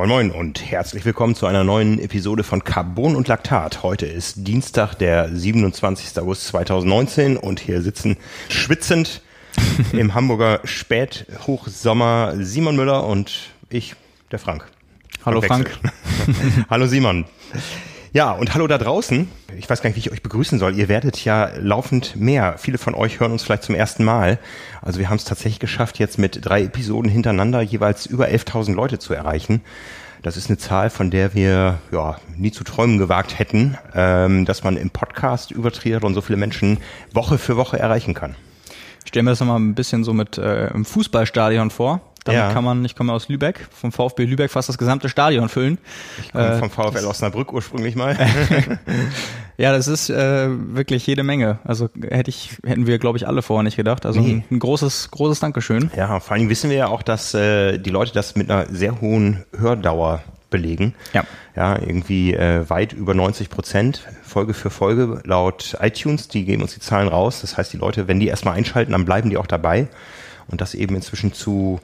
Moin Moin und herzlich willkommen zu einer neuen Episode von Carbon und Laktat. Heute ist Dienstag, der 27. August 2019 und hier sitzen schwitzend im Hamburger Späthochsommer Simon Müller und ich, der Frank. Hallo Frank. hallo Simon. Ja, und hallo da draußen. Ich weiß gar nicht, wie ich euch begrüßen soll. Ihr werdet ja laufend mehr. Viele von euch hören uns vielleicht zum ersten Mal. Also wir haben es tatsächlich geschafft, jetzt mit drei Episoden hintereinander jeweils über 11.000 Leute zu erreichen. Das ist eine Zahl, von der wir ja nie zu träumen gewagt hätten, ähm, dass man im Podcast über Triathlon so viele Menschen Woche für Woche erreichen kann. Stellen wir das nochmal ein bisschen so mit äh, im Fußballstadion vor. Damit ja. kann man, ich komme aus Lübeck, vom VfB Lübeck fast das gesamte Stadion füllen. Ich komme äh, vom VfL Osnabrück ursprünglich mal. ja, das ist äh, wirklich jede Menge. Also hätte ich, hätten wir, glaube ich, alle vorher nicht gedacht. Also nee. ein, ein, großes, großes Dankeschön. Ja, vor allem wissen wir ja auch, dass äh, die Leute das mit einer sehr hohen Hördauer belegen. Ja. Ja, irgendwie äh, weit über 90 Prozent Folge für Folge laut iTunes. Die geben uns die Zahlen raus. Das heißt, die Leute, wenn die erstmal einschalten, dann bleiben die auch dabei. Und das eben inzwischen zu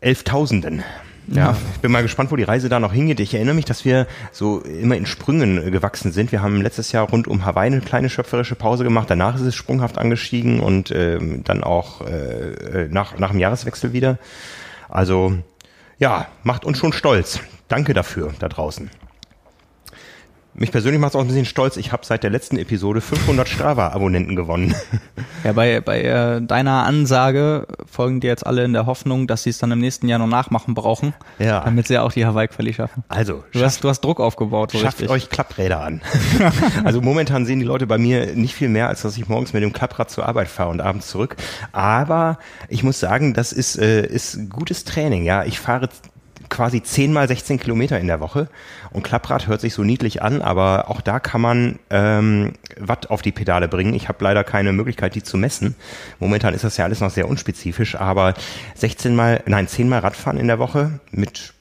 Elftausenden. Ja, ich bin mal gespannt, wo die Reise da noch hingeht. Ich erinnere mich, dass wir so immer in Sprüngen gewachsen sind. Wir haben letztes Jahr rund um Hawaii eine kleine schöpferische Pause gemacht. Danach ist es sprunghaft angestiegen und ähm, dann auch äh, nach, nach dem Jahreswechsel wieder. Also ja, macht uns schon stolz. Danke dafür da draußen. Mich persönlich macht es auch ein bisschen stolz. Ich habe seit der letzten Episode 500 Strava-Abonnenten gewonnen. Ja, bei, bei äh, deiner Ansage folgen dir jetzt alle in der Hoffnung, dass sie es dann im nächsten Jahr noch nachmachen brauchen, ja. damit sie ja auch die Hawaii-Quali schaffen. Also, du, hast, du hast Druck aufgebaut. So schafft richtig. euch Klappräder an. also momentan sehen die Leute bei mir nicht viel mehr, als dass ich morgens mit dem Klapprad zur Arbeit fahre und abends zurück. Aber ich muss sagen, das ist, äh, ist gutes Training. Ja, ich fahre quasi 10 mal 16 Kilometer in der Woche. Und Klapprad hört sich so niedlich an, aber auch da kann man ähm, Watt auf die Pedale bringen. Ich habe leider keine Möglichkeit, die zu messen. Momentan ist das ja alles noch sehr unspezifisch, aber 16 mal, nein, 10 mal Radfahren in der Woche mit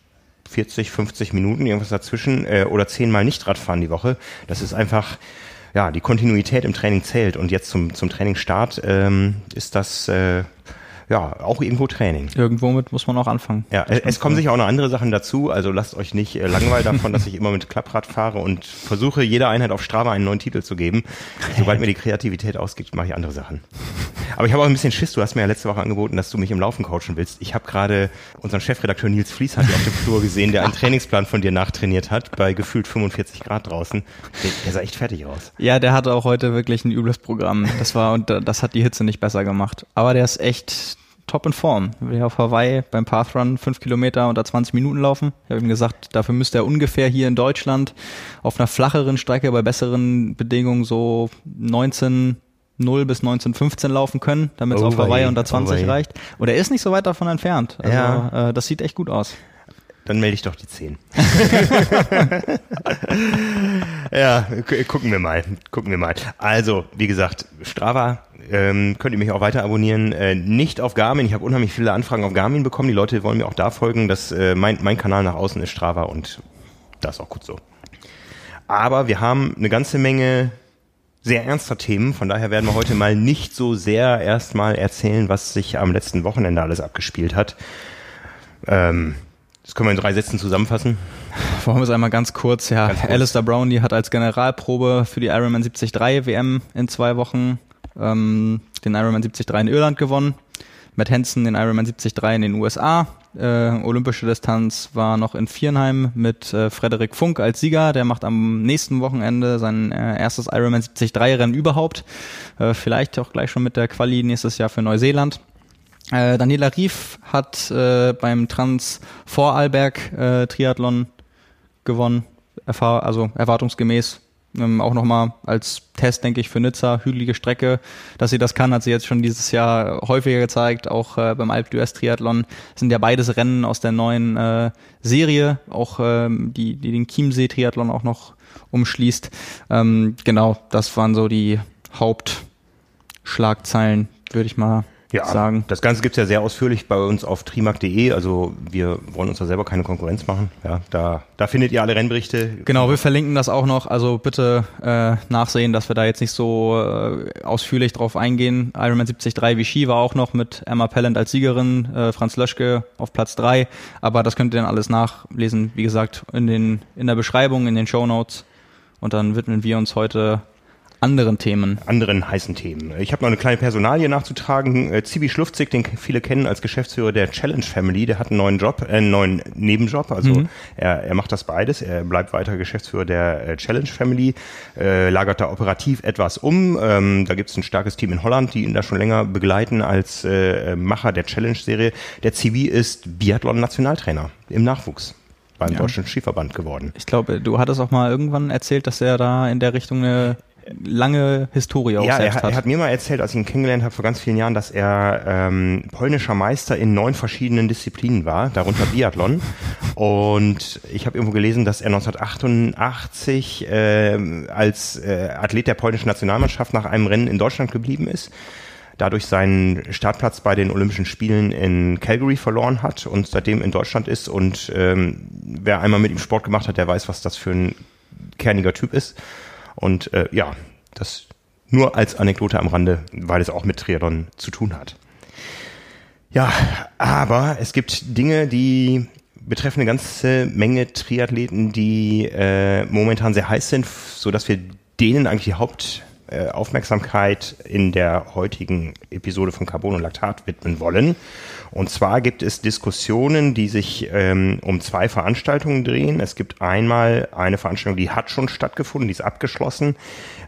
40, 50 Minuten, irgendwas dazwischen, äh, oder 10 mal nicht Radfahren die Woche. Das ist einfach, ja, die Kontinuität im Training zählt. Und jetzt zum, zum Trainingsstart ähm, ist das äh, ja, auch irgendwo Training. Irgendwo mit muss man auch anfangen. Ja, es, es kommen sicher auch noch andere Sachen dazu. Also lasst euch nicht äh, langweilen davon, dass ich immer mit Klapprad fahre und versuche, jeder Einheit auf Strava einen neuen Titel zu geben. Sobald mir die Kreativität ausgeht, mache ich andere Sachen. Aber ich habe auch ein bisschen Schiss. Du hast mir ja letzte Woche angeboten, dass du mich im Laufen coachen willst. Ich habe gerade unseren Chefredakteur Nils Flies hat auf dem Flur gesehen, der einen Trainingsplan von dir nachtrainiert hat, bei gefühlt 45 Grad draußen. Der, der sah echt fertig aus. Ja, der hatte auch heute wirklich ein übles Programm. Das war, und das hat die Hitze nicht besser gemacht. Aber der ist echt, top in Form. Wir auf Hawaii beim Pathrun fünf Kilometer unter 20 Minuten laufen. Ich habe ihm gesagt, dafür müsste er ungefähr hier in Deutschland auf einer flacheren Strecke bei besseren Bedingungen so 19 0 bis 1915 laufen können, damit es oh auf Hawaii unter 20 oh reicht. Und er ist nicht so weit davon entfernt. Also ja. äh, das sieht echt gut aus. Dann melde ich doch die 10. ja, gucken wir mal. Gucken wir mal. Also, wie gesagt, Strava ähm, könnt ihr mich auch weiter abonnieren. Äh, nicht auf Garmin. Ich habe unheimlich viele Anfragen auf Garmin bekommen. Die Leute wollen mir auch da folgen. Das, äh, mein, mein Kanal nach außen ist Strava und das ist auch gut so. Aber wir haben eine ganze Menge sehr ernster Themen. Von daher werden wir heute mal nicht so sehr erstmal erzählen, was sich am letzten Wochenende alles abgespielt hat. Ähm, das können wir in drei Sätzen zusammenfassen. Wollen wir es einmal ganz kurz. Ja, ganz kurz. Alistair Brownlee hat als Generalprobe für die Ironman 73 WM in zwei Wochen ähm, den Ironman 73 in Irland gewonnen. Matt Hansen den Ironman 73 in den USA. Äh, olympische Distanz war noch in Viernheim mit äh, Frederik Funk als Sieger. Der macht am nächsten Wochenende sein äh, erstes Ironman 73 Rennen überhaupt. Äh, vielleicht auch gleich schon mit der Quali nächstes Jahr für Neuseeland. Äh, Daniela Rief hat äh, beim Trans Vorarlberg äh, Triathlon gewonnen. Erfahr also erwartungsgemäß ähm, auch nochmal als Test, denke ich, für Nizza, hügelige Strecke, dass sie das kann, hat sie jetzt schon dieses Jahr häufiger gezeigt, auch äh, beim Alp d'Huez Triathlon. Das sind ja beides Rennen aus der neuen äh, Serie, auch ähm, die, die den Chiemsee Triathlon auch noch umschließt. Ähm, genau, das waren so die Hauptschlagzeilen, würde ich mal ja, sagen. Das Ganze gibt's ja sehr ausführlich bei uns auf trimark.de. Also wir wollen uns da selber keine Konkurrenz machen. Ja, da, da findet ihr alle Rennberichte. Genau, wir verlinken das auch noch. Also bitte äh, nachsehen, dass wir da jetzt nicht so äh, ausführlich drauf eingehen. Ironman 73 Vichy war auch noch mit Emma Pellant als Siegerin, äh, Franz Löschke auf Platz drei. Aber das könnt ihr dann alles nachlesen, wie gesagt, in, den, in der Beschreibung, in den Show Notes. Und dann widmen wir uns heute anderen Themen. Anderen heißen Themen. Ich habe noch eine kleine Personalie nachzutragen. Äh, Zibi Schlufzig, den viele kennen als Geschäftsführer der Challenge Family, der hat einen neuen Job, äh, einen neuen Nebenjob. Also mhm. er, er macht das beides. Er bleibt weiter Geschäftsführer der äh, Challenge Family, äh, lagert da operativ etwas um. Ähm, da gibt es ein starkes Team in Holland, die ihn da schon länger begleiten als äh, Macher der Challenge-Serie. Der Zibi ist Biathlon-Nationaltrainer im Nachwuchs beim ja. Deutschen Skiverband geworden. Ich glaube, du hattest auch mal irgendwann erzählt, dass er da in der Richtung eine lange Historie auch ja, selbst er, hat. er hat mir mal erzählt, als ich ihn kennengelernt habe vor ganz vielen Jahren, dass er ähm, polnischer Meister in neun verschiedenen Disziplinen war, darunter Biathlon. Und ich habe irgendwo gelesen, dass er 1988 äh, als äh, Athlet der polnischen Nationalmannschaft nach einem Rennen in Deutschland geblieben ist dadurch seinen Startplatz bei den Olympischen Spielen in Calgary verloren hat und seitdem in Deutschland ist. Und ähm, wer einmal mit ihm Sport gemacht hat, der weiß, was das für ein kerniger Typ ist. Und äh, ja, das nur als Anekdote am Rande, weil es auch mit Triathlon zu tun hat. Ja, aber es gibt Dinge, die betreffen eine ganze Menge Triathleten, die äh, momentan sehr heiß sind, so dass wir denen eigentlich die Hauptaufmerksamkeit äh, in der heutigen Episode von Carbon und Laktat widmen wollen. Und zwar gibt es Diskussionen, die sich ähm, um zwei Veranstaltungen drehen. Es gibt einmal eine Veranstaltung, die hat schon stattgefunden, die ist abgeschlossen,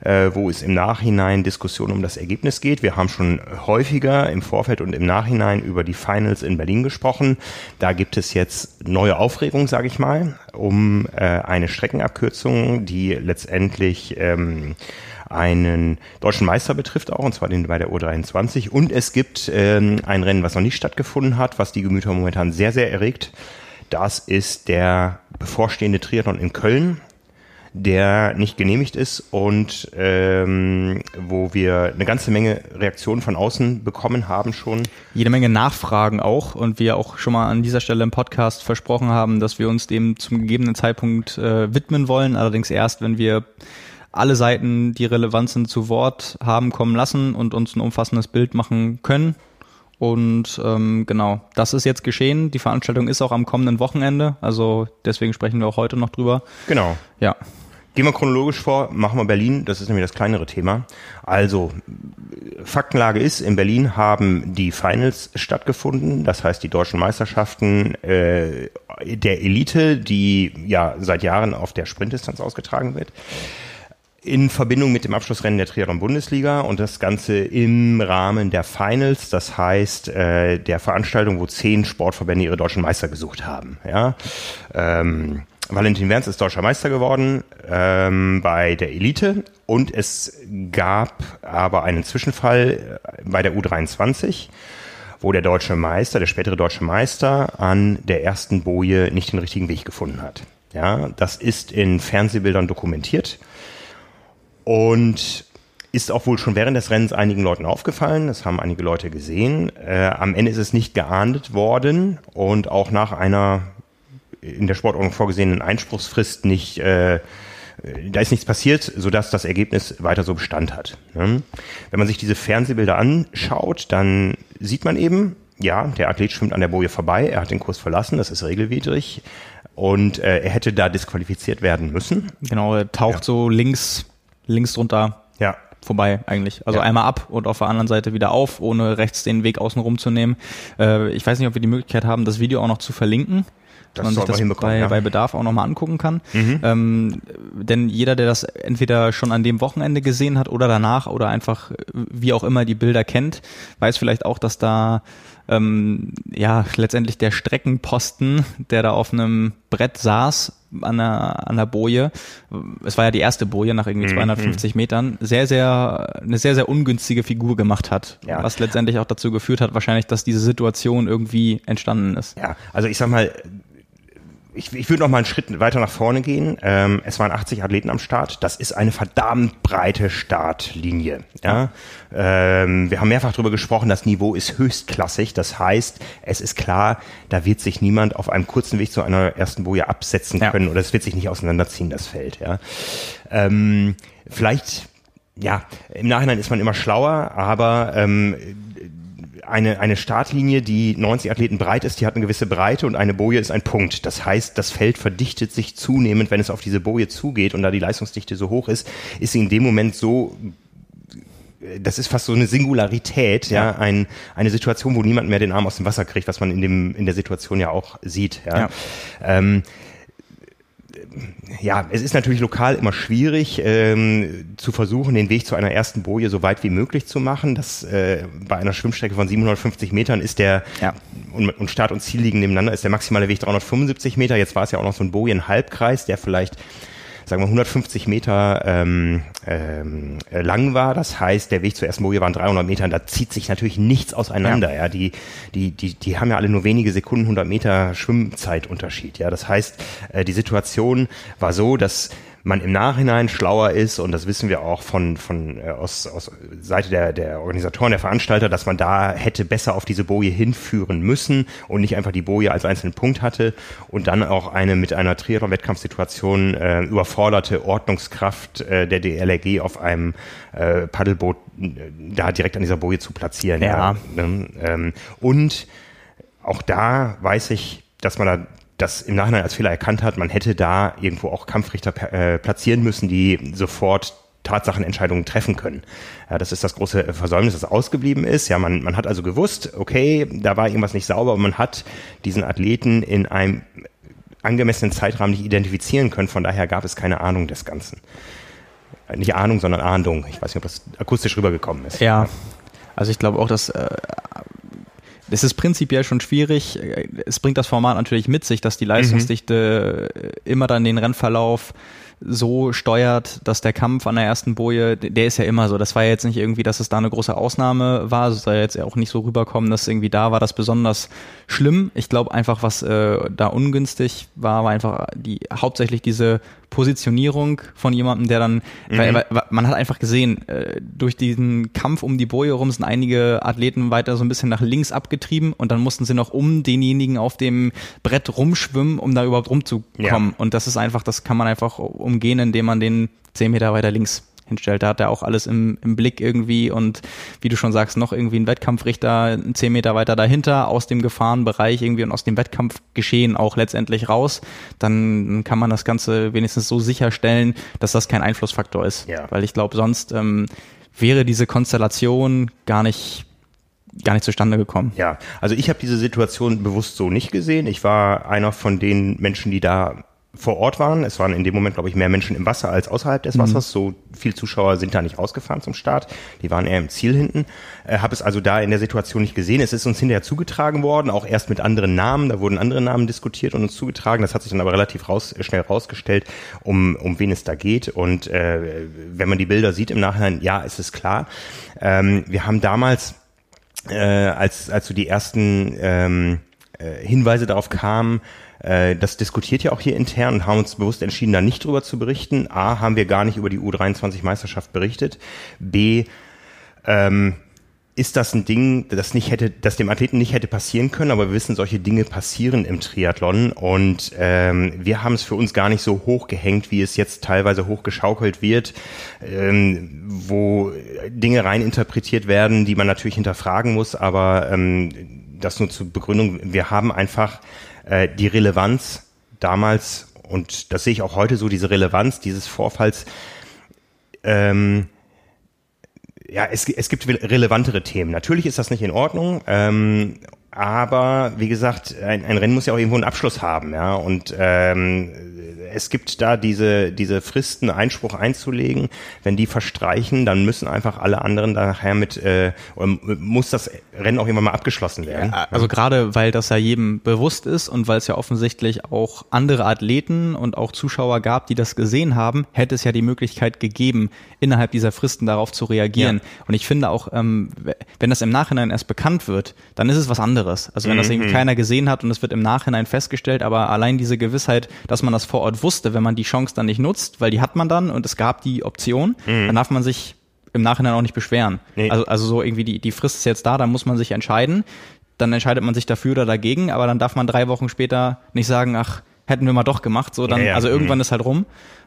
äh, wo es im Nachhinein Diskussionen um das Ergebnis geht. Wir haben schon häufiger im Vorfeld und im Nachhinein über die Finals in Berlin gesprochen. Da gibt es jetzt neue Aufregung, sage ich mal, um äh, eine Streckenabkürzung, die letztendlich ähm, einen deutschen Meister betrifft auch, und zwar den bei der U23. Und es gibt ähm, ein Rennen, was noch nicht stattgefunden hat, was die Gemüter momentan sehr, sehr erregt. Das ist der bevorstehende Triathlon in Köln, der nicht genehmigt ist und ähm, wo wir eine ganze Menge Reaktionen von außen bekommen haben schon. Jede Menge Nachfragen auch und wir auch schon mal an dieser Stelle im Podcast versprochen haben, dass wir uns dem zum gegebenen Zeitpunkt äh, widmen wollen, allerdings erst, wenn wir alle Seiten, die relevant sind, zu Wort haben kommen lassen und uns ein umfassendes Bild machen können. Und ähm, genau, das ist jetzt geschehen. Die Veranstaltung ist auch am kommenden Wochenende, also deswegen sprechen wir auch heute noch drüber. Genau. Ja. Gehen wir chronologisch vor, machen wir Berlin, das ist nämlich das kleinere Thema. Also, Faktenlage ist, in Berlin haben die Finals stattgefunden, das heißt die deutschen Meisterschaften äh, der Elite, die ja seit Jahren auf der Sprintdistanz ausgetragen wird in Verbindung mit dem Abschlussrennen der Triathlon-Bundesliga und das Ganze im Rahmen der Finals, das heißt äh, der Veranstaltung, wo zehn Sportverbände ihre deutschen Meister gesucht haben. Ja? Ähm, Valentin Werns ist deutscher Meister geworden ähm, bei der Elite und es gab aber einen Zwischenfall äh, bei der U23 wo der deutsche Meister, der spätere deutsche Meister, an der ersten Boje nicht den richtigen Weg gefunden hat. Ja, das ist in Fernsehbildern dokumentiert. Und ist auch wohl schon während des Rennens einigen Leuten aufgefallen. Das haben einige Leute gesehen. Äh, am Ende ist es nicht geahndet worden und auch nach einer in der Sportordnung vorgesehenen Einspruchsfrist nicht, äh, da ist nichts passiert, sodass das Ergebnis weiter so Bestand hat. Ne? Wenn man sich diese Fernsehbilder anschaut, dann sieht man eben, ja, der Athlet schwimmt an der Boje vorbei, er hat den Kurs verlassen, das ist regelwidrig und äh, er hätte da disqualifiziert werden müssen. Genau, er taucht ja. so links links drunter ja. vorbei eigentlich. Also ja. einmal ab und auf der anderen Seite wieder auf, ohne rechts den Weg außen rum zu nehmen. Äh, ich weiß nicht, ob wir die Möglichkeit haben, das Video auch noch zu verlinken. Das man sich das bei, ja. bei Bedarf auch nochmal angucken kann. Mhm. Ähm, denn jeder, der das entweder schon an dem Wochenende gesehen hat oder danach oder einfach wie auch immer die Bilder kennt, weiß vielleicht auch, dass da ähm, ja letztendlich der Streckenposten, der da auf einem Brett saß an der, an der Boje, es war ja die erste Boje nach irgendwie 250 mhm. Metern, sehr, sehr, eine sehr, sehr ungünstige Figur gemacht hat. Ja. Was letztendlich auch dazu geführt hat, wahrscheinlich, dass diese Situation irgendwie entstanden ist. Ja, also ich sag mal, ich, ich würde noch mal einen Schritt weiter nach vorne gehen. Ähm, es waren 80 Athleten am Start. Das ist eine verdammt breite Startlinie. Ja? Ähm, wir haben mehrfach darüber gesprochen, das Niveau ist höchstklassig. Das heißt, es ist klar, da wird sich niemand auf einem kurzen Weg zu einer ersten Boje absetzen können ja. oder es wird sich nicht auseinanderziehen, das Feld. Ja? Ähm, vielleicht ja, im Nachhinein ist man immer schlauer, aber ähm, eine, eine Startlinie, die 90 Athleten breit ist, die hat eine gewisse Breite und eine Boje ist ein Punkt. Das heißt, das Feld verdichtet sich zunehmend, wenn es auf diese Boje zugeht und da die Leistungsdichte so hoch ist, ist sie in dem Moment so das ist fast so eine Singularität, ja, ein, eine Situation, wo niemand mehr den Arm aus dem Wasser kriegt, was man in dem in der Situation ja auch sieht. Ja. ja. Ähm, ja, es ist natürlich lokal immer schwierig ähm, zu versuchen, den Weg zu einer ersten Boje so weit wie möglich zu machen. Das äh, bei einer Schwimmstrecke von 750 Metern ist der ja. und, und Start und Ziel liegen nebeneinander, ist der maximale Weg 375 Meter. Jetzt war es ja auch noch so ein Bojen-Halbkreis, der vielleicht sagen wir 150 Meter ähm, ähm, lang war. Das heißt, der Weg zur ersten Boje waren 300 Meter. Da zieht sich natürlich nichts auseinander. Ja. ja, die die die die haben ja alle nur wenige Sekunden 100 Meter Schwimmzeitunterschied. Ja, das heißt, äh, die Situation war so, dass man im Nachhinein schlauer ist und das wissen wir auch von, von äh, aus, aus Seite der, der Organisatoren, der Veranstalter, dass man da hätte besser auf diese Boje hinführen müssen und nicht einfach die Boje als einzelnen Punkt hatte und dann auch eine mit einer Triathlon-Wettkampfsituation äh, überforderte Ordnungskraft äh, der DLRG auf einem äh, Paddelboot äh, da direkt an dieser Boje zu platzieren. Ja. ja. Ne? Ähm, und auch da weiß ich, dass man da das im Nachhinein als Fehler erkannt hat, man hätte da irgendwo auch Kampfrichter äh, platzieren müssen, die sofort Tatsachenentscheidungen treffen können. Ja, das ist das große Versäumnis, das ausgeblieben ist. Ja, man, man hat also gewusst, okay, da war irgendwas nicht sauber, aber man hat diesen Athleten in einem angemessenen Zeitrahmen nicht identifizieren können. Von daher gab es keine Ahnung des Ganzen. Nicht Ahnung, sondern Ahndung. Ich weiß nicht, ob das akustisch rübergekommen ist. Ja, also ich glaube auch, dass äh, es ist prinzipiell schon schwierig. Es bringt das Format natürlich mit sich, dass die Leistungsdichte mhm. immer dann den Rennverlauf so steuert, dass der Kampf an der ersten Boje, der ist ja immer so. Das war jetzt nicht irgendwie, dass es da eine große Ausnahme war. Es soll jetzt auch nicht so rüberkommen, dass irgendwie da war das besonders schlimm. Ich glaube einfach, was äh, da ungünstig war, war einfach die hauptsächlich diese Positionierung von jemandem, der dann, mhm. weil, weil, man hat einfach gesehen, äh, durch diesen Kampf um die Boje rum sind einige Athleten weiter so ein bisschen nach links abgetrieben und dann mussten sie noch um denjenigen auf dem Brett rumschwimmen, um da überhaupt rumzukommen. Ja. Und das ist einfach, das kann man einfach umgehen, indem man den zehn Meter weiter links hinstellt. Da hat er auch alles im, im Blick irgendwie und wie du schon sagst, noch irgendwie ein Wettkampfrichter zehn Meter weiter dahinter aus dem Gefahrenbereich irgendwie und aus dem Wettkampfgeschehen auch letztendlich raus. Dann kann man das Ganze wenigstens so sicherstellen, dass das kein Einflussfaktor ist. Ja. Weil ich glaube, sonst ähm, wäre diese Konstellation gar nicht gar nicht zustande gekommen. Ja, also ich habe diese Situation bewusst so nicht gesehen. Ich war einer von den Menschen, die da vor Ort waren. Es waren in dem Moment, glaube ich, mehr Menschen im Wasser als außerhalb des mhm. Wassers. Mhm. So viel Zuschauer sind da nicht rausgefahren zum Start. Die waren eher im Ziel hinten. Äh, Habe es also da in der Situation nicht gesehen. Es ist uns hinterher zugetragen worden, auch erst mit anderen Namen. Da wurden andere Namen diskutiert und uns zugetragen. Das hat sich dann aber relativ raus, schnell rausgestellt, um, um wen es da geht. Und äh, wenn man die Bilder sieht im Nachhinein, ja, ist es klar. Ähm, wir haben damals, äh, als, als so die ersten ähm, äh, Hinweise darauf kamen, äh, das diskutiert ja auch hier intern und haben uns bewusst entschieden, da nicht drüber zu berichten. A, haben wir gar nicht über die U23-Meisterschaft berichtet. B, ähm, ist das ein Ding, das nicht hätte, das dem Athleten nicht hätte passieren können, aber wir wissen, solche Dinge passieren im Triathlon und ähm, wir haben es für uns gar nicht so hochgehängt, wie es jetzt teilweise hochgeschaukelt wird, ähm, wo Dinge reininterpretiert werden, die man natürlich hinterfragen muss, aber ähm, das nur zur Begründung, wir haben einfach äh, die Relevanz damals, und das sehe ich auch heute so, diese Relevanz dieses Vorfalls, ähm, ja, es, es gibt relevantere Themen. Natürlich ist das nicht in Ordnung. Ähm, aber wie gesagt, ein, ein Rennen muss ja auch irgendwo einen Abschluss haben, ja. Und ähm, es gibt da diese, diese Fristen, Einspruch einzulegen. Wenn die verstreichen, dann müssen einfach alle anderen da nachher mit, äh, muss das Rennen auch irgendwann mal abgeschlossen werden. Ja, also gerade, weil das ja jedem bewusst ist und weil es ja offensichtlich auch andere Athleten und auch Zuschauer gab, die das gesehen haben, hätte es ja die Möglichkeit gegeben, innerhalb dieser Fristen darauf zu reagieren. Ja. Und ich finde auch, ähm, wenn das im Nachhinein erst bekannt wird, dann ist es was anderes anderes. Also wenn das irgendwie mhm. keiner gesehen hat und es wird im Nachhinein festgestellt, aber allein diese Gewissheit, dass man das vor Ort wusste, wenn man die Chance dann nicht nutzt, weil die hat man dann und es gab die Option, mhm. dann darf man sich im Nachhinein auch nicht beschweren. Nee. Also, also so irgendwie die, die Frist ist jetzt da, dann muss man sich entscheiden. Dann entscheidet man sich dafür oder dagegen, aber dann darf man drei Wochen später nicht sagen, ach, hätten wir mal doch gemacht. So dann, ja, ja. also irgendwann mhm. ist halt rum.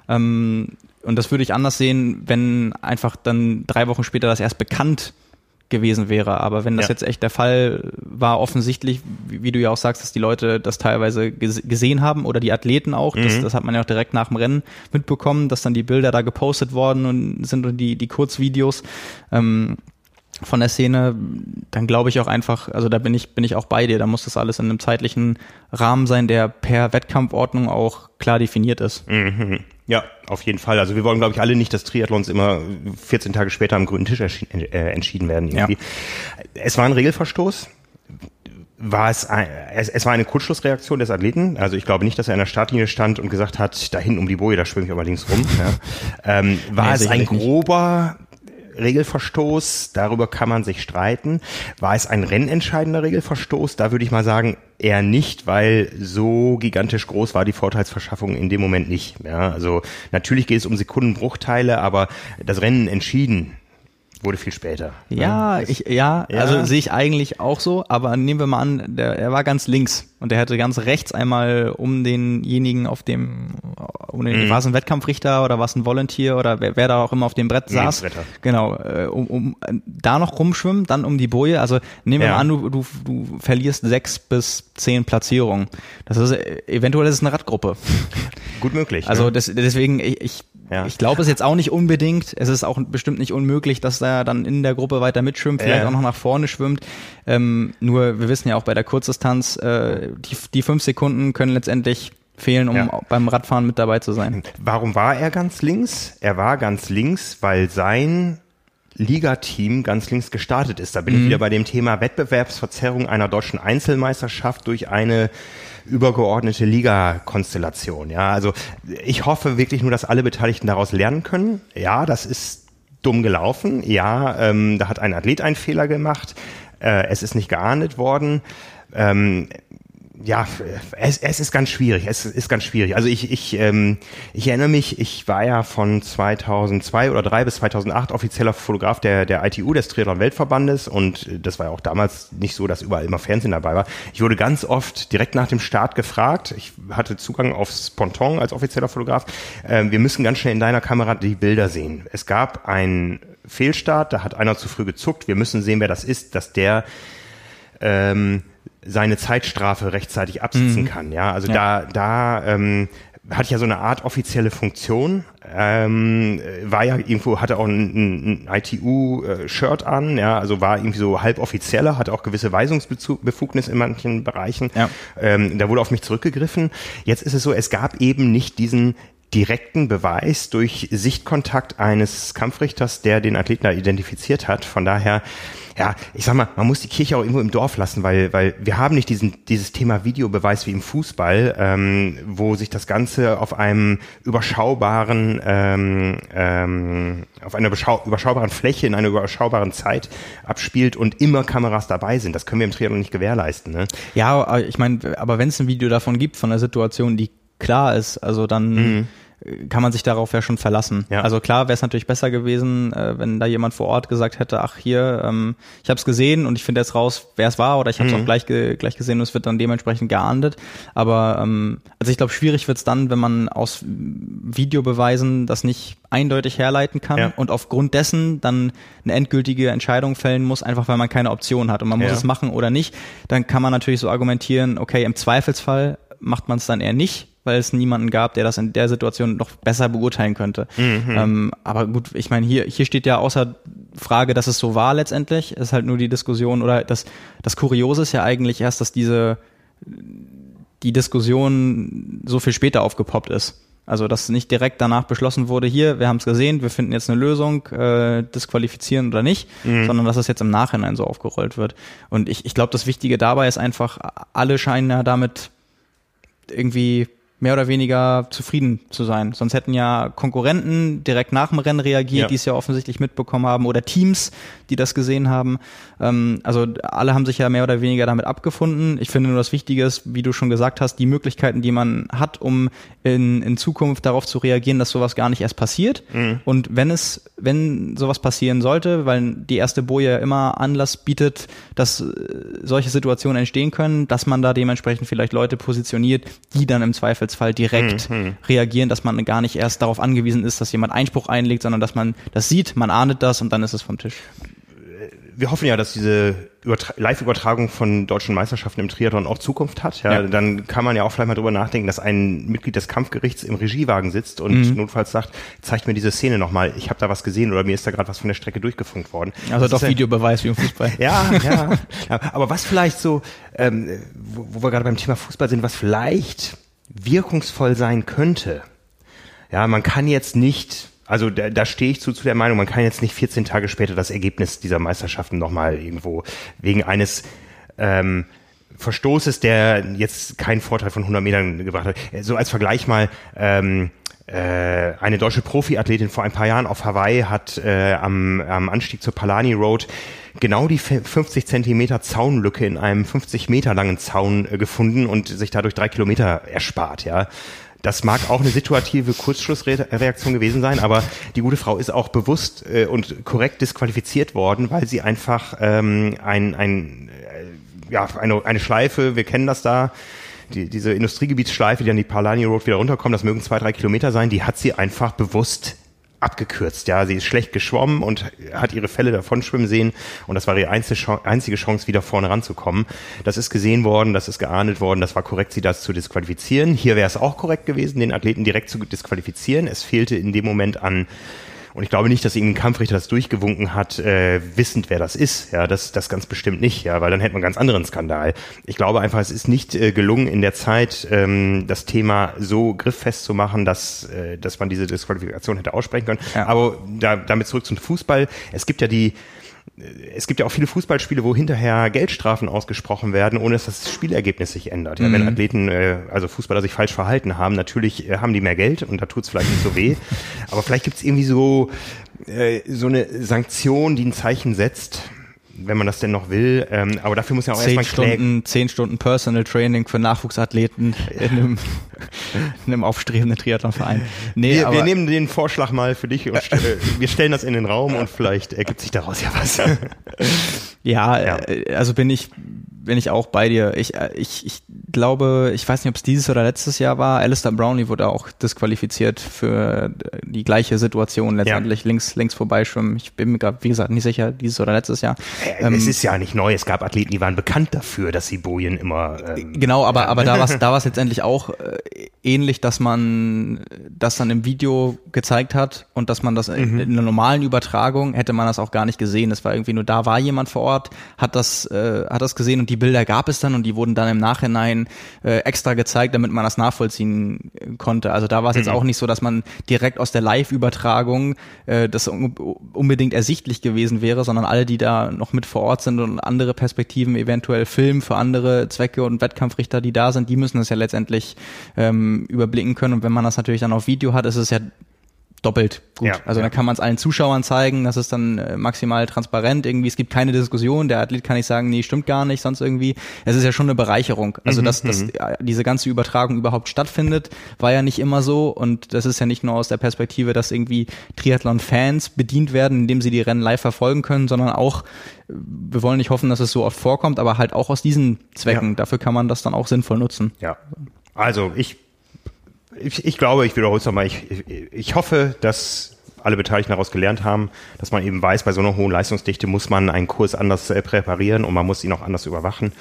Ähm, und das würde ich anders sehen, wenn einfach dann drei Wochen später das erst bekannt gewesen wäre. Aber wenn das ja. jetzt echt der Fall war, offensichtlich, wie, wie, du ja auch sagst, dass die Leute das teilweise gesehen haben oder die Athleten auch, mhm. das, das, hat man ja auch direkt nach dem Rennen mitbekommen, dass dann die Bilder da gepostet worden und sind und die, die Kurzvideos. Ähm, von der Szene, dann glaube ich auch einfach, also da bin ich, bin ich auch bei dir, da muss das alles in einem zeitlichen Rahmen sein, der per Wettkampfordnung auch klar definiert ist. Mhm. Ja, auf jeden Fall. Also wir wollen, glaube ich, alle nicht, dass Triathlons immer 14 Tage später am grünen Tisch äh, entschieden werden. Irgendwie. Ja. Es war ein Regelverstoß. War es, ein, es, es war eine Kurzschlussreaktion des Athleten. Also ich glaube nicht, dass er in der Startlinie stand und gesagt hat, da hinten um die Boje, da schwimme ich aber links rum. Ja. Ähm, war nee, es ein grober Regelverstoß, darüber kann man sich streiten. War es ein rennentscheidender Regelverstoß? Da würde ich mal sagen, eher nicht, weil so gigantisch groß war die Vorteilsverschaffung in dem Moment nicht. Ja, also natürlich geht es um Sekundenbruchteile, aber das Rennen entschieden wurde viel später. Ne? Ja, ne? ich, ja, ja, also sehe ich eigentlich auch so, aber nehmen wir mal an, der, er war ganz links und er hätte ganz rechts einmal um denjenigen auf dem, um den, mhm. war es ein Wettkampfrichter oder war es ein Volunteer oder wer, wer da auch immer auf dem Brett saß. Nee, genau, äh, um, um da noch rumschwimmen, dann um die Boje. Also nehmen wir ja. mal an, du, du, du verlierst sechs bis zehn Platzierungen. Das ist eventuell ist es eine Radgruppe. Gut möglich. Also ne? das, deswegen, ich, ich ja. Ich glaube es jetzt auch nicht unbedingt. Es ist auch bestimmt nicht unmöglich, dass er dann in der Gruppe weiter mitschwimmt, vielleicht ja. auch noch nach vorne schwimmt. Ähm, nur wir wissen ja auch bei der Kurzdistanz, äh, die, die fünf Sekunden können letztendlich fehlen, um ja. beim Radfahren mit dabei zu sein. Warum war er ganz links? Er war ganz links, weil sein Ligateam ganz links gestartet ist. Da bin mhm. ich wieder bei dem Thema Wettbewerbsverzerrung einer deutschen Einzelmeisterschaft durch eine übergeordnete Liga-Konstellation. Ja, also ich hoffe wirklich nur, dass alle Beteiligten daraus lernen können. Ja, das ist dumm gelaufen. Ja, ähm, da hat ein Athlet einen Fehler gemacht. Äh, es ist nicht geahndet worden. Ähm, ja, es, es ist ganz schwierig. Es ist ganz schwierig. Also ich, ich, ähm, ich erinnere mich, ich war ja von 2002 oder 3 bis 2008 offizieller Fotograf der, der ITU, des Triathlon Weltverbandes und das war ja auch damals nicht so, dass überall immer Fernsehen dabei war. Ich wurde ganz oft direkt nach dem Start gefragt. Ich hatte Zugang aufs Ponton als offizieller Fotograf. Ähm, wir müssen ganz schnell in deiner Kamera die Bilder sehen. Es gab einen Fehlstart, da hat einer zu früh gezuckt. Wir müssen sehen, wer das ist, dass der ähm, seine Zeitstrafe rechtzeitig absitzen mhm. kann. Ja, also ja. da, da ähm, hatte ich ja so eine Art offizielle Funktion, ähm, war ja irgendwo, hatte auch ein, ein ITU-Shirt an, ja, also war irgendwie so halb offizieller, hatte auch gewisse Weisungsbefugnis in manchen Bereichen. Ja. Ähm, da wurde auf mich zurückgegriffen. Jetzt ist es so, es gab eben nicht diesen direkten Beweis durch Sichtkontakt eines Kampfrichters, der den Athleten da identifiziert hat. Von daher ja, ich sag mal, man muss die Kirche auch irgendwo im Dorf lassen, weil, weil wir haben nicht diesen, dieses Thema Videobeweis wie im Fußball, ähm, wo sich das Ganze auf einem überschaubaren, ähm, ähm, auf einer überschaubaren Fläche in einer überschaubaren Zeit abspielt und immer Kameras dabei sind. Das können wir im Triathlon nicht gewährleisten. Ne? Ja, ich meine, aber wenn es ein Video davon gibt von einer Situation, die klar ist, also dann mhm kann man sich darauf ja schon verlassen. Ja. Also klar wäre es natürlich besser gewesen, äh, wenn da jemand vor Ort gesagt hätte, ach hier, ähm, ich habe es gesehen und ich finde jetzt raus, wer es war oder ich habe es mhm. auch gleich, ge gleich gesehen und es wird dann dementsprechend geahndet. Aber ähm, also ich glaube, schwierig wird es dann, wenn man aus Videobeweisen das nicht eindeutig herleiten kann ja. und aufgrund dessen dann eine endgültige Entscheidung fällen muss, einfach weil man keine Option hat und man muss ja. es machen oder nicht. Dann kann man natürlich so argumentieren, okay, im Zweifelsfall macht man es dann eher nicht weil es niemanden gab, der das in der Situation noch besser beurteilen könnte. Mhm. Ähm, aber gut, ich meine, hier, hier steht ja außer Frage, dass es so war letztendlich, ist halt nur die Diskussion oder das, das Kuriose ist ja eigentlich erst, dass diese, die Diskussion so viel später aufgepoppt ist. Also, dass nicht direkt danach beschlossen wurde, hier, wir haben es gesehen, wir finden jetzt eine Lösung, äh, disqualifizieren oder nicht, mhm. sondern dass es jetzt im Nachhinein so aufgerollt wird. Und ich, ich glaube, das Wichtige dabei ist einfach, alle scheinen ja damit irgendwie mehr oder weniger zufrieden zu sein. Sonst hätten ja Konkurrenten direkt nach dem Rennen reagiert, ja. die es ja offensichtlich mitbekommen haben, oder Teams, die das gesehen haben. Ähm, also alle haben sich ja mehr oder weniger damit abgefunden. Ich finde nur das Wichtige ist, wie du schon gesagt hast, die Möglichkeiten, die man hat, um in, in Zukunft darauf zu reagieren, dass sowas gar nicht erst passiert. Mhm. Und wenn es, wenn sowas passieren sollte, weil die erste Boje ja immer Anlass bietet, dass äh, solche Situationen entstehen können, dass man da dementsprechend vielleicht Leute positioniert, die dann im Zweifelsfall direkt mhm. reagieren, dass man gar nicht erst darauf angewiesen ist, dass jemand Einspruch einlegt, sondern dass man das sieht, man ahnet das und dann ist es vom Tisch wir hoffen ja, dass diese Live-Übertragung von deutschen Meisterschaften im Triathlon auch Zukunft hat. Ja, ja, Dann kann man ja auch vielleicht mal drüber nachdenken, dass ein Mitglied des Kampfgerichts im Regiewagen sitzt und mhm. notfalls sagt, zeigt mir diese Szene nochmal, ich habe da was gesehen oder mir ist da gerade was von der Strecke durchgefunkt worden. Also das doch Videobeweis wie im Fußball. ja, ja, ja. Aber was vielleicht so, ähm, wo, wo wir gerade beim Thema Fußball sind, was vielleicht wirkungsvoll sein könnte. Ja, man kann jetzt nicht also da, da stehe ich zu, zu der Meinung, man kann jetzt nicht 14 Tage später das Ergebnis dieser Meisterschaften nochmal irgendwo wegen eines ähm, Verstoßes, der jetzt keinen Vorteil von 100 Metern gebracht hat. So als Vergleich mal, ähm, äh, eine deutsche Profiathletin vor ein paar Jahren auf Hawaii hat äh, am, am Anstieg zur Palani Road genau die 50 Zentimeter Zaunlücke in einem 50 Meter langen Zaun äh, gefunden und sich dadurch drei Kilometer erspart, ja. Das mag auch eine situative Kurzschlussreaktion gewesen sein, aber die gute Frau ist auch bewusst äh, und korrekt disqualifiziert worden, weil sie einfach ähm, ein, ein äh, ja, eine, eine Schleife, wir kennen das da, die, diese Industriegebietsschleife, die an die Palani Road wieder runterkommt, das mögen zwei, drei Kilometer sein, die hat sie einfach bewusst abgekürzt. Ja, sie ist schlecht geschwommen und hat ihre Fälle davon schwimmen sehen und das war ihre einzige Chance, wieder vorne ranzukommen. Das ist gesehen worden, das ist geahndet worden, das war korrekt, sie das zu disqualifizieren. Hier wäre es auch korrekt gewesen, den Athleten direkt zu disqualifizieren. Es fehlte in dem Moment an und ich glaube nicht, dass irgendein Kampfrichter das durchgewunken hat, äh, wissend, wer das ist. Ja, das, das ganz bestimmt nicht, ja, weil dann hätte man einen ganz anderen Skandal. Ich glaube einfach, es ist nicht äh, gelungen, in der Zeit ähm, das Thema so grifffest zu machen, dass, äh, dass man diese Disqualifikation hätte aussprechen können. Ja. Aber da, damit zurück zum Fußball. Es gibt ja die es gibt ja auch viele Fußballspiele, wo hinterher Geldstrafen ausgesprochen werden, ohne dass das Spielergebnis sich ändert. Ja, mhm. Wenn Athleten, äh, also Fußballer sich falsch verhalten haben, natürlich äh, haben die mehr Geld und da tut es vielleicht nicht so weh. Aber vielleicht gibt es irgendwie so, äh, so eine Sanktion, die ein Zeichen setzt wenn man das denn noch will. Ähm, aber dafür muss ja auch zehn erstmal Stunden, zehn Stunden Personal Training für Nachwuchsathleten in einem, in einem aufstrebenden Triathlonverein. Nee, wir, wir nehmen den Vorschlag mal für dich und st äh, wir stellen das in den Raum und vielleicht ergibt sich daraus ja was. ja, ja, äh, also bin ich bin ich auch bei dir. Ich, äh, ich, ich glaube, ich weiß nicht, ob es dieses oder letztes Jahr war. Alistair Brownlee wurde auch disqualifiziert für die gleiche Situation letztendlich ja. links links vorbeischwimmen. Ich bin mir gerade, wie gesagt, nicht sicher, dieses oder letztes Jahr. Äh, ähm, es ist ja nicht neu. Es gab Athleten, die waren bekannt dafür, dass sie Bojen immer. Ähm, genau, aber aber da war da war es letztendlich auch ähnlich, dass man das dann im Video gezeigt hat und dass man das mhm. in, in einer normalen Übertragung hätte man das auch gar nicht gesehen. Es war irgendwie nur da war jemand vor Ort, hat das äh, hat das gesehen und die Bilder gab es dann und die wurden dann im Nachhinein äh, extra gezeigt, damit man das nachvollziehen konnte. Also da war es mhm. jetzt auch nicht so, dass man direkt aus der Live-Übertragung äh, das unbedingt ersichtlich gewesen wäre, sondern alle, die da noch mit vor Ort sind und andere Perspektiven eventuell filmen für andere Zwecke und Wettkampfrichter, die da sind, die müssen es ja letztendlich ähm, überblicken können. Und wenn man das natürlich dann auf Video hat, ist es ja doppelt gut. Ja, also ja. dann kann man es allen Zuschauern zeigen, das ist dann äh, maximal transparent irgendwie. Es gibt keine Diskussion, der Athlet kann nicht sagen, nee, stimmt gar nicht, sonst irgendwie. Es ist ja schon eine Bereicherung. Also mhm, dass, dass mhm. äh, diese ganze Übertragung überhaupt stattfindet, war ja nicht immer so und das ist ja nicht nur aus der Perspektive, dass irgendwie Triathlon-Fans bedient werden, indem sie die Rennen live verfolgen können, sondern auch, wir wollen nicht hoffen, dass es so oft vorkommt, aber halt auch aus diesen Zwecken. Ja. Dafür kann man das dann auch sinnvoll nutzen. Ja. Also ich ich, ich glaube, ich wiederhole es nochmal, ich, ich, ich hoffe, dass alle Beteiligten daraus gelernt haben, dass man eben weiß, bei so einer hohen Leistungsdichte muss man einen Kurs anders äh, präparieren und man muss ihn auch anders überwachen.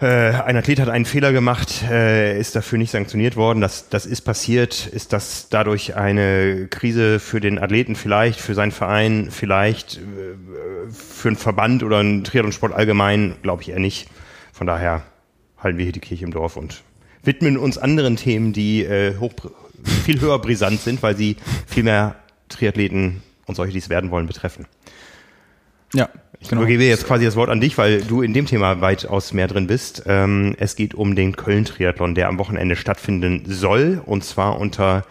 Äh, ein Athlet hat einen Fehler gemacht, äh, ist dafür nicht sanktioniert worden. Das, das ist passiert. Ist das dadurch eine Krise für den Athleten vielleicht, für seinen Verein vielleicht, äh, für einen Verband oder einen Triathlonsport allgemein? Glaube ich eher nicht. Von daher halten wir hier die Kirche im Dorf und widmen uns anderen Themen, die äh, hoch, viel höher brisant sind, weil sie viel mehr Triathleten und solche, die es werden wollen, betreffen. Ja. Ich genau. übergebe jetzt quasi das Wort an dich, weil du in dem Thema weitaus mehr drin bist. Ähm, es geht um den Köln-Triathlon, der am Wochenende stattfinden soll und zwar unter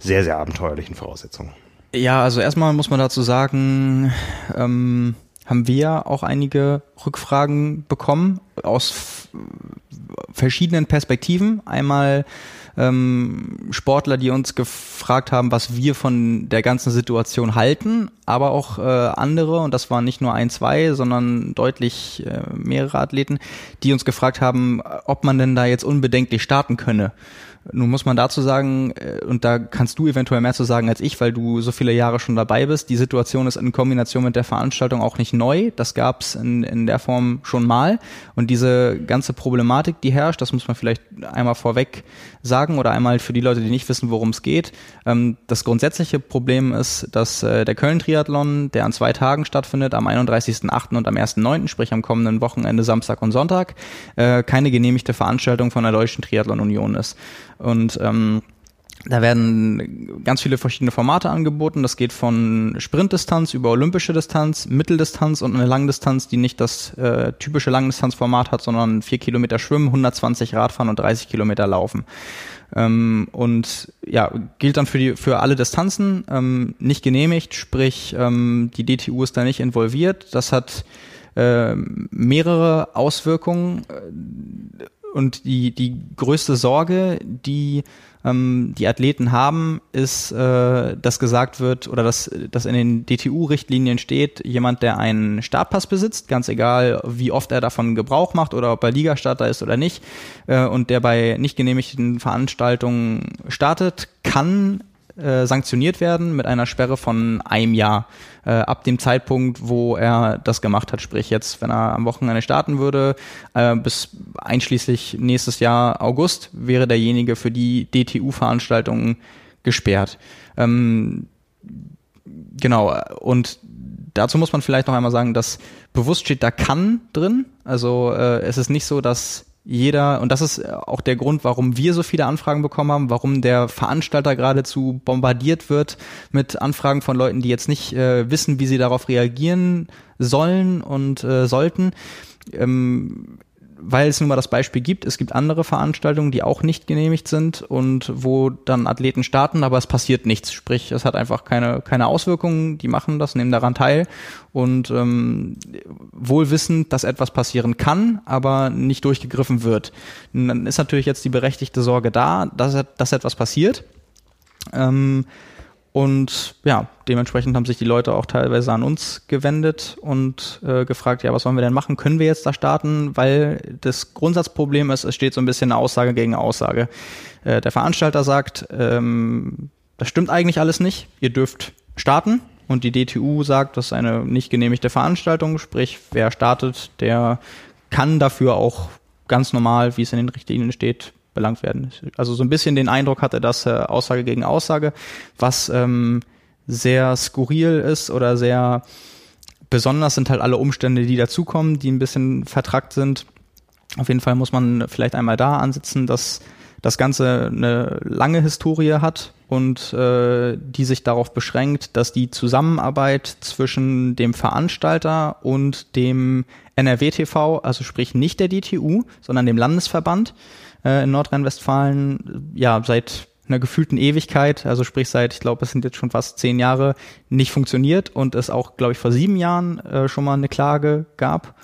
sehr, sehr abenteuerlichen Voraussetzungen. Ja, also erstmal muss man dazu sagen, ähm, haben wir auch einige Rückfragen bekommen aus verschiedenen Perspektiven. Einmal ähm, Sportler, die uns gefragt haben, was wir von der ganzen Situation halten, aber auch äh, andere, und das waren nicht nur ein, zwei, sondern deutlich äh, mehrere Athleten, die uns gefragt haben, ob man denn da jetzt unbedenklich starten könne. Nun muss man dazu sagen, äh, und da kannst du eventuell mehr zu sagen als ich, weil du so viele Jahre schon dabei bist, die Situation ist in Kombination mit der Veranstaltung auch nicht neu. Das gab es in, in der Form schon mal. Und diese ganze Problematik, die herrscht, das muss man vielleicht einmal vorweg sagen oder einmal für die Leute, die nicht wissen, worum es geht. Ähm, das grundsätzliche Problem ist, dass äh, der Köln-Triathlon, der an zwei Tagen stattfindet, am 31.8. und am 1.9., sprich am kommenden Wochenende Samstag und Sonntag, äh, keine genehmigte Veranstaltung von der Deutschen Triathlon Union ist. Und ähm, da werden ganz viele verschiedene Formate angeboten. Das geht von Sprintdistanz über olympische Distanz, Mitteldistanz und eine Langdistanz, die nicht das äh, typische Langdistanzformat hat, sondern vier Kilometer Schwimmen, 120 Radfahren und 30 Kilometer Laufen. Ähm, und ja, gilt dann für die für alle Distanzen ähm, nicht genehmigt, sprich ähm, die DTU ist da nicht involviert. Das hat äh, mehrere Auswirkungen und die, die größte Sorge, die ähm, die Athleten haben, ist, äh, dass gesagt wird oder dass, dass in den DTU-Richtlinien steht, jemand, der einen Startpass besitzt, ganz egal, wie oft er davon Gebrauch macht oder ob er Ligastarter ist oder nicht, äh, und der bei nicht genehmigten Veranstaltungen startet, kann äh, sanktioniert werden mit einer Sperre von einem Jahr äh, ab dem Zeitpunkt, wo er das gemacht hat. Sprich jetzt, wenn er am Wochenende starten würde, äh, bis einschließlich nächstes Jahr August wäre derjenige für die DTU-Veranstaltungen gesperrt. Ähm, genau, und dazu muss man vielleicht noch einmal sagen, dass bewusst steht da kann drin. Also äh, es ist nicht so, dass jeder, und das ist auch der Grund, warum wir so viele Anfragen bekommen haben, warum der Veranstalter geradezu bombardiert wird mit Anfragen von Leuten, die jetzt nicht äh, wissen, wie sie darauf reagieren sollen und äh, sollten. Ähm, weil es nun mal das Beispiel gibt, es gibt andere Veranstaltungen, die auch nicht genehmigt sind und wo dann Athleten starten, aber es passiert nichts. Sprich, es hat einfach keine, keine Auswirkungen, die machen das, nehmen daran teil und ähm, wohl wissend, dass etwas passieren kann, aber nicht durchgegriffen wird. Dann ist natürlich jetzt die berechtigte Sorge da, dass, dass etwas passiert. Ähm, und ja, dementsprechend haben sich die Leute auch teilweise an uns gewendet und äh, gefragt, ja, was wollen wir denn machen? Können wir jetzt da starten? Weil das Grundsatzproblem ist, es steht so ein bisschen eine Aussage gegen Aussage. Äh, der Veranstalter sagt, ähm, das stimmt eigentlich alles nicht, ihr dürft starten. Und die DTU sagt, das ist eine nicht genehmigte Veranstaltung, sprich, wer startet, der kann dafür auch ganz normal, wie es in den Richtlinien steht, belangt werden. Also so ein bisschen den Eindruck hatte das äh, Aussage gegen Aussage, was ähm, sehr skurril ist oder sehr besonders sind halt alle Umstände, die dazukommen, die ein bisschen vertrackt sind. Auf jeden Fall muss man vielleicht einmal da ansetzen, dass das Ganze eine lange Historie hat und äh, die sich darauf beschränkt, dass die Zusammenarbeit zwischen dem Veranstalter und dem NRW-TV, also sprich nicht der DTU, sondern dem Landesverband, äh, in Nordrhein-Westfalen ja seit einer gefühlten Ewigkeit, also sprich seit, ich glaube, es sind jetzt schon fast zehn Jahre, nicht funktioniert und es auch, glaube ich, vor sieben Jahren äh, schon mal eine Klage gab.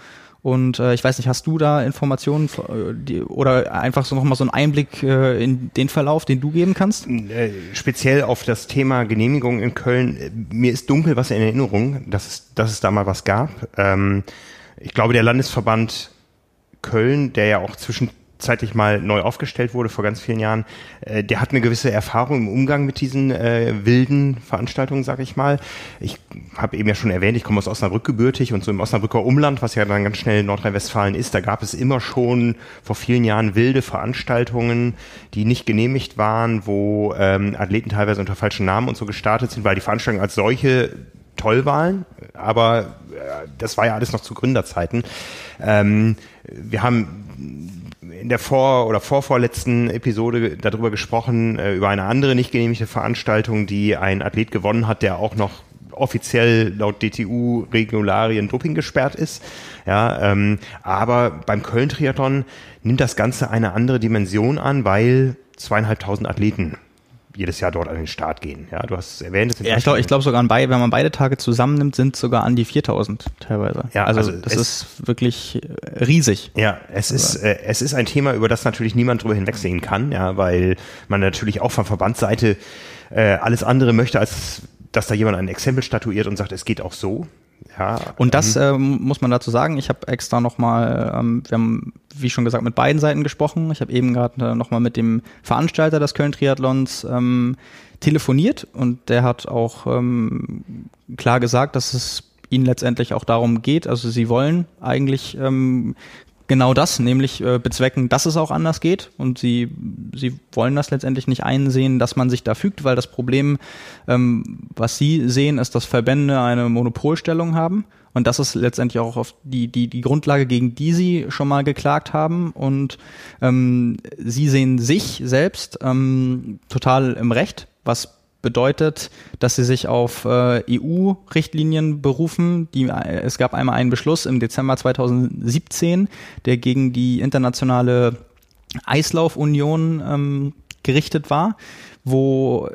Und äh, ich weiß nicht, hast du da Informationen äh, die, oder einfach so nochmal so einen Einblick äh, in den Verlauf, den du geben kannst? Äh, speziell auf das Thema Genehmigung in Köln. Mir ist dunkel was in Erinnerung, dass es, dass es da mal was gab. Ähm, ich glaube, der Landesverband Köln, der ja auch zwischen zeitlich mal neu aufgestellt wurde vor ganz vielen Jahren, äh, der hat eine gewisse Erfahrung im Umgang mit diesen äh, wilden Veranstaltungen, sag ich mal. Ich habe eben ja schon erwähnt, ich komme aus Osnabrück gebürtig und so im Osnabrücker Umland, was ja dann ganz schnell Nordrhein-Westfalen ist, da gab es immer schon vor vielen Jahren wilde Veranstaltungen, die nicht genehmigt waren, wo ähm, Athleten teilweise unter falschen Namen und so gestartet sind, weil die Veranstaltungen als solche toll waren, aber äh, das war ja alles noch zu Gründerzeiten. Ähm, wir haben in der vor- oder vorvorletzten Episode darüber gesprochen, äh, über eine andere nicht genehmigte Veranstaltung, die ein Athlet gewonnen hat, der auch noch offiziell laut DTU-Regularien Doping gesperrt ist. Ja, ähm, aber beim Köln-Triathlon nimmt das Ganze eine andere Dimension an, weil zweieinhalbtausend Athleten jedes Jahr dort an den Start gehen. Ja, du hast erwähnt, ja, ich glaube, ich glaube sogar an beide, wenn man beide Tage zusammennimmt, sind sogar an die 4000 teilweise. Ja, also, also das ist wirklich äh, riesig. Ja, es ist äh, es ist ein Thema, über das natürlich niemand drüber hinwegsehen kann, ja, weil man natürlich auch von Verbandsseite äh, alles andere möchte, als dass da jemand ein Exempel statuiert und sagt, es geht auch so. Ja, und das ähm, muss man dazu sagen. Ich habe extra nochmal, ähm, wir haben, wie schon gesagt, mit beiden Seiten gesprochen. Ich habe eben gerade äh, nochmal mit dem Veranstalter des Köln Triathlons ähm, telefoniert und der hat auch ähm, klar gesagt, dass es ihnen letztendlich auch darum geht. Also sie wollen eigentlich ähm, genau das, nämlich äh, bezwecken, dass es auch anders geht. Und sie, sie wollen das letztendlich nicht einsehen, dass man sich da fügt, weil das Problem, ähm, was sie sehen, ist, dass Verbände eine Monopolstellung haben. Und das ist letztendlich auch auf die, die, die Grundlage, gegen die sie schon mal geklagt haben. Und ähm, sie sehen sich selbst ähm, total im Recht, was bedeutet, dass sie sich auf äh, EU-Richtlinien berufen. Die, äh, es gab einmal einen Beschluss im Dezember 2017, der gegen die internationale Eislaufunion ähm, gerichtet war, wo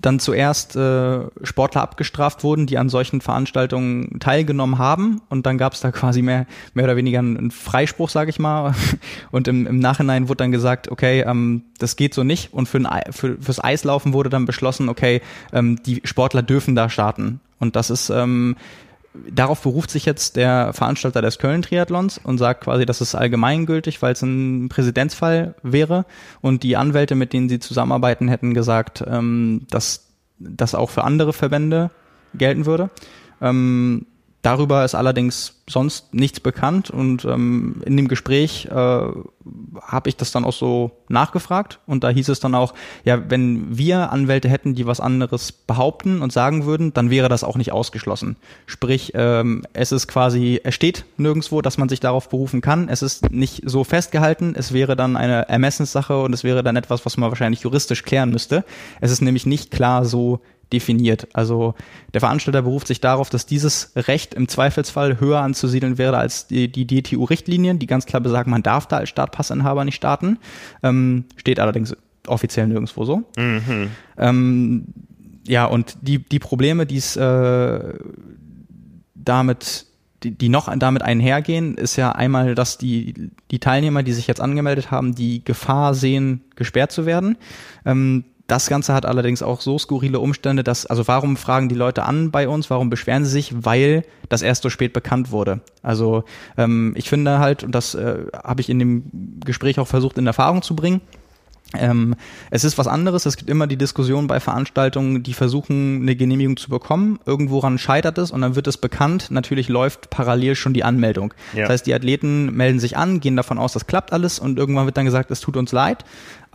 dann zuerst äh, Sportler abgestraft wurden, die an solchen Veranstaltungen teilgenommen haben. Und dann gab es da quasi mehr, mehr oder weniger einen Freispruch, sage ich mal. Und im, im Nachhinein wurde dann gesagt, okay, ähm, das geht so nicht. Und für, ein, für fürs Eislaufen wurde dann beschlossen, okay, ähm, die Sportler dürfen da starten. Und das ist ähm, darauf beruft sich jetzt der Veranstalter des Köln-Triathlons und sagt quasi, das ist allgemeingültig, weil es ein Präzedenzfall wäre. Und die Anwälte, mit denen sie zusammenarbeiten, hätten gesagt, ähm, dass das auch für andere Verbände gelten würde. Ähm, Darüber ist allerdings sonst nichts bekannt und ähm, in dem Gespräch äh, habe ich das dann auch so nachgefragt und da hieß es dann auch, ja, wenn wir Anwälte hätten, die was anderes behaupten und sagen würden, dann wäre das auch nicht ausgeschlossen. Sprich, ähm, es ist quasi, es steht nirgendwo, dass man sich darauf berufen kann. Es ist nicht so festgehalten. Es wäre dann eine Ermessenssache und es wäre dann etwas, was man wahrscheinlich juristisch klären müsste. Es ist nämlich nicht klar so definiert. Also der Veranstalter beruft sich darauf, dass dieses Recht im Zweifelsfall höher anzusiedeln wäre als die, die DTU-Richtlinien, die ganz klar besagen, man darf da als Startpassinhaber nicht starten. Ähm, steht allerdings offiziell nirgendwo so. Mhm. Ähm, ja, und die, die Probleme, die es äh, damit die, die noch damit einhergehen, ist ja einmal, dass die, die Teilnehmer, die sich jetzt angemeldet haben, die Gefahr sehen, gesperrt zu werden. Ähm, das Ganze hat allerdings auch so skurrile Umstände, dass, also warum fragen die Leute an bei uns, warum beschweren sie sich? Weil das erst so spät bekannt wurde. Also ähm, ich finde halt, und das äh, habe ich in dem Gespräch auch versucht in Erfahrung zu bringen, ähm, es ist was anderes. Es gibt immer die Diskussion bei Veranstaltungen, die versuchen, eine Genehmigung zu bekommen. Irgendworan scheitert es und dann wird es bekannt. Natürlich läuft parallel schon die Anmeldung. Ja. Das heißt, die Athleten melden sich an, gehen davon aus, das klappt alles und irgendwann wird dann gesagt, es tut uns leid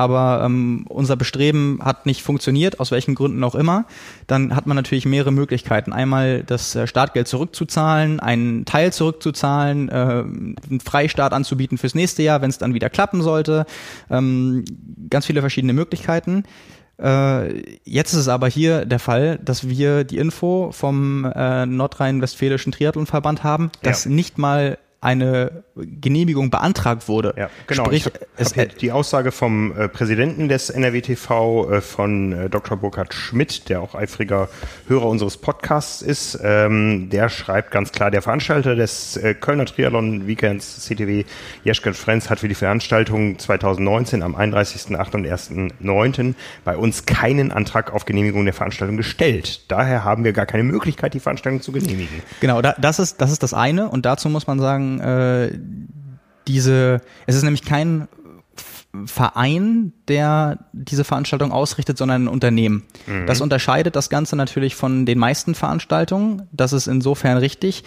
aber ähm, unser Bestreben hat nicht funktioniert, aus welchen Gründen auch immer, dann hat man natürlich mehrere Möglichkeiten. Einmal das äh, Startgeld zurückzuzahlen, einen Teil zurückzuzahlen, äh, einen Freistart anzubieten fürs nächste Jahr, wenn es dann wieder klappen sollte. Ähm, ganz viele verschiedene Möglichkeiten. Äh, jetzt ist es aber hier der Fall, dass wir die Info vom äh, Nordrhein-Westfälischen Triathlonverband haben, dass ja. nicht mal eine Genehmigung beantragt wurde. Ja, genau. Sprich, es, die Aussage vom äh, Präsidenten des NRWTV, äh, von äh, Dr. Burkhard Schmidt, der auch eifriger Hörer unseres Podcasts ist, ähm, der schreibt ganz klar, der Veranstalter des äh, Kölner Triathlon Weekends CTW Jeschken Frenz hat für die Veranstaltung 2019 am 31.8. und 1.9. bei uns keinen Antrag auf Genehmigung der Veranstaltung gestellt. Daher haben wir gar keine Möglichkeit, die Veranstaltung zu genehmigen. Genau, da, das, ist, das ist das eine und dazu muss man sagen, äh, diese, es ist nämlich kein Verein, der diese Veranstaltung ausrichtet, sondern ein Unternehmen. Mhm. Das unterscheidet das Ganze natürlich von den meisten Veranstaltungen. Das ist insofern richtig.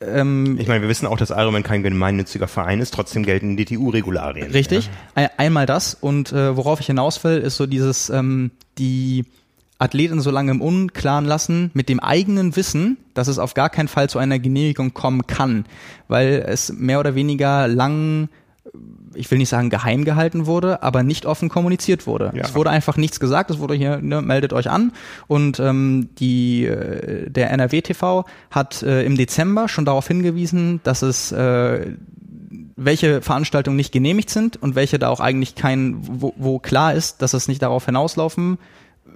Ähm, ich meine, wir wissen auch, dass Ironman kein gemeinnütziger Verein ist, trotzdem gelten DTU-Regularien. Richtig. Ja. Einmal das und äh, worauf ich hinaus will, ist so dieses, ähm, die Athleten so lange im Unklaren lassen mit dem eigenen Wissen, dass es auf gar keinen Fall zu einer Genehmigung kommen kann, weil es mehr oder weniger lang ich will nicht sagen geheim gehalten wurde, aber nicht offen kommuniziert wurde. Ja. Es wurde einfach nichts gesagt, es wurde hier, ne, meldet euch an und ähm, die, äh, der NRW TV hat äh, im Dezember schon darauf hingewiesen, dass es äh, welche Veranstaltungen nicht genehmigt sind und welche da auch eigentlich kein, wo, wo klar ist, dass es nicht darauf hinauslaufen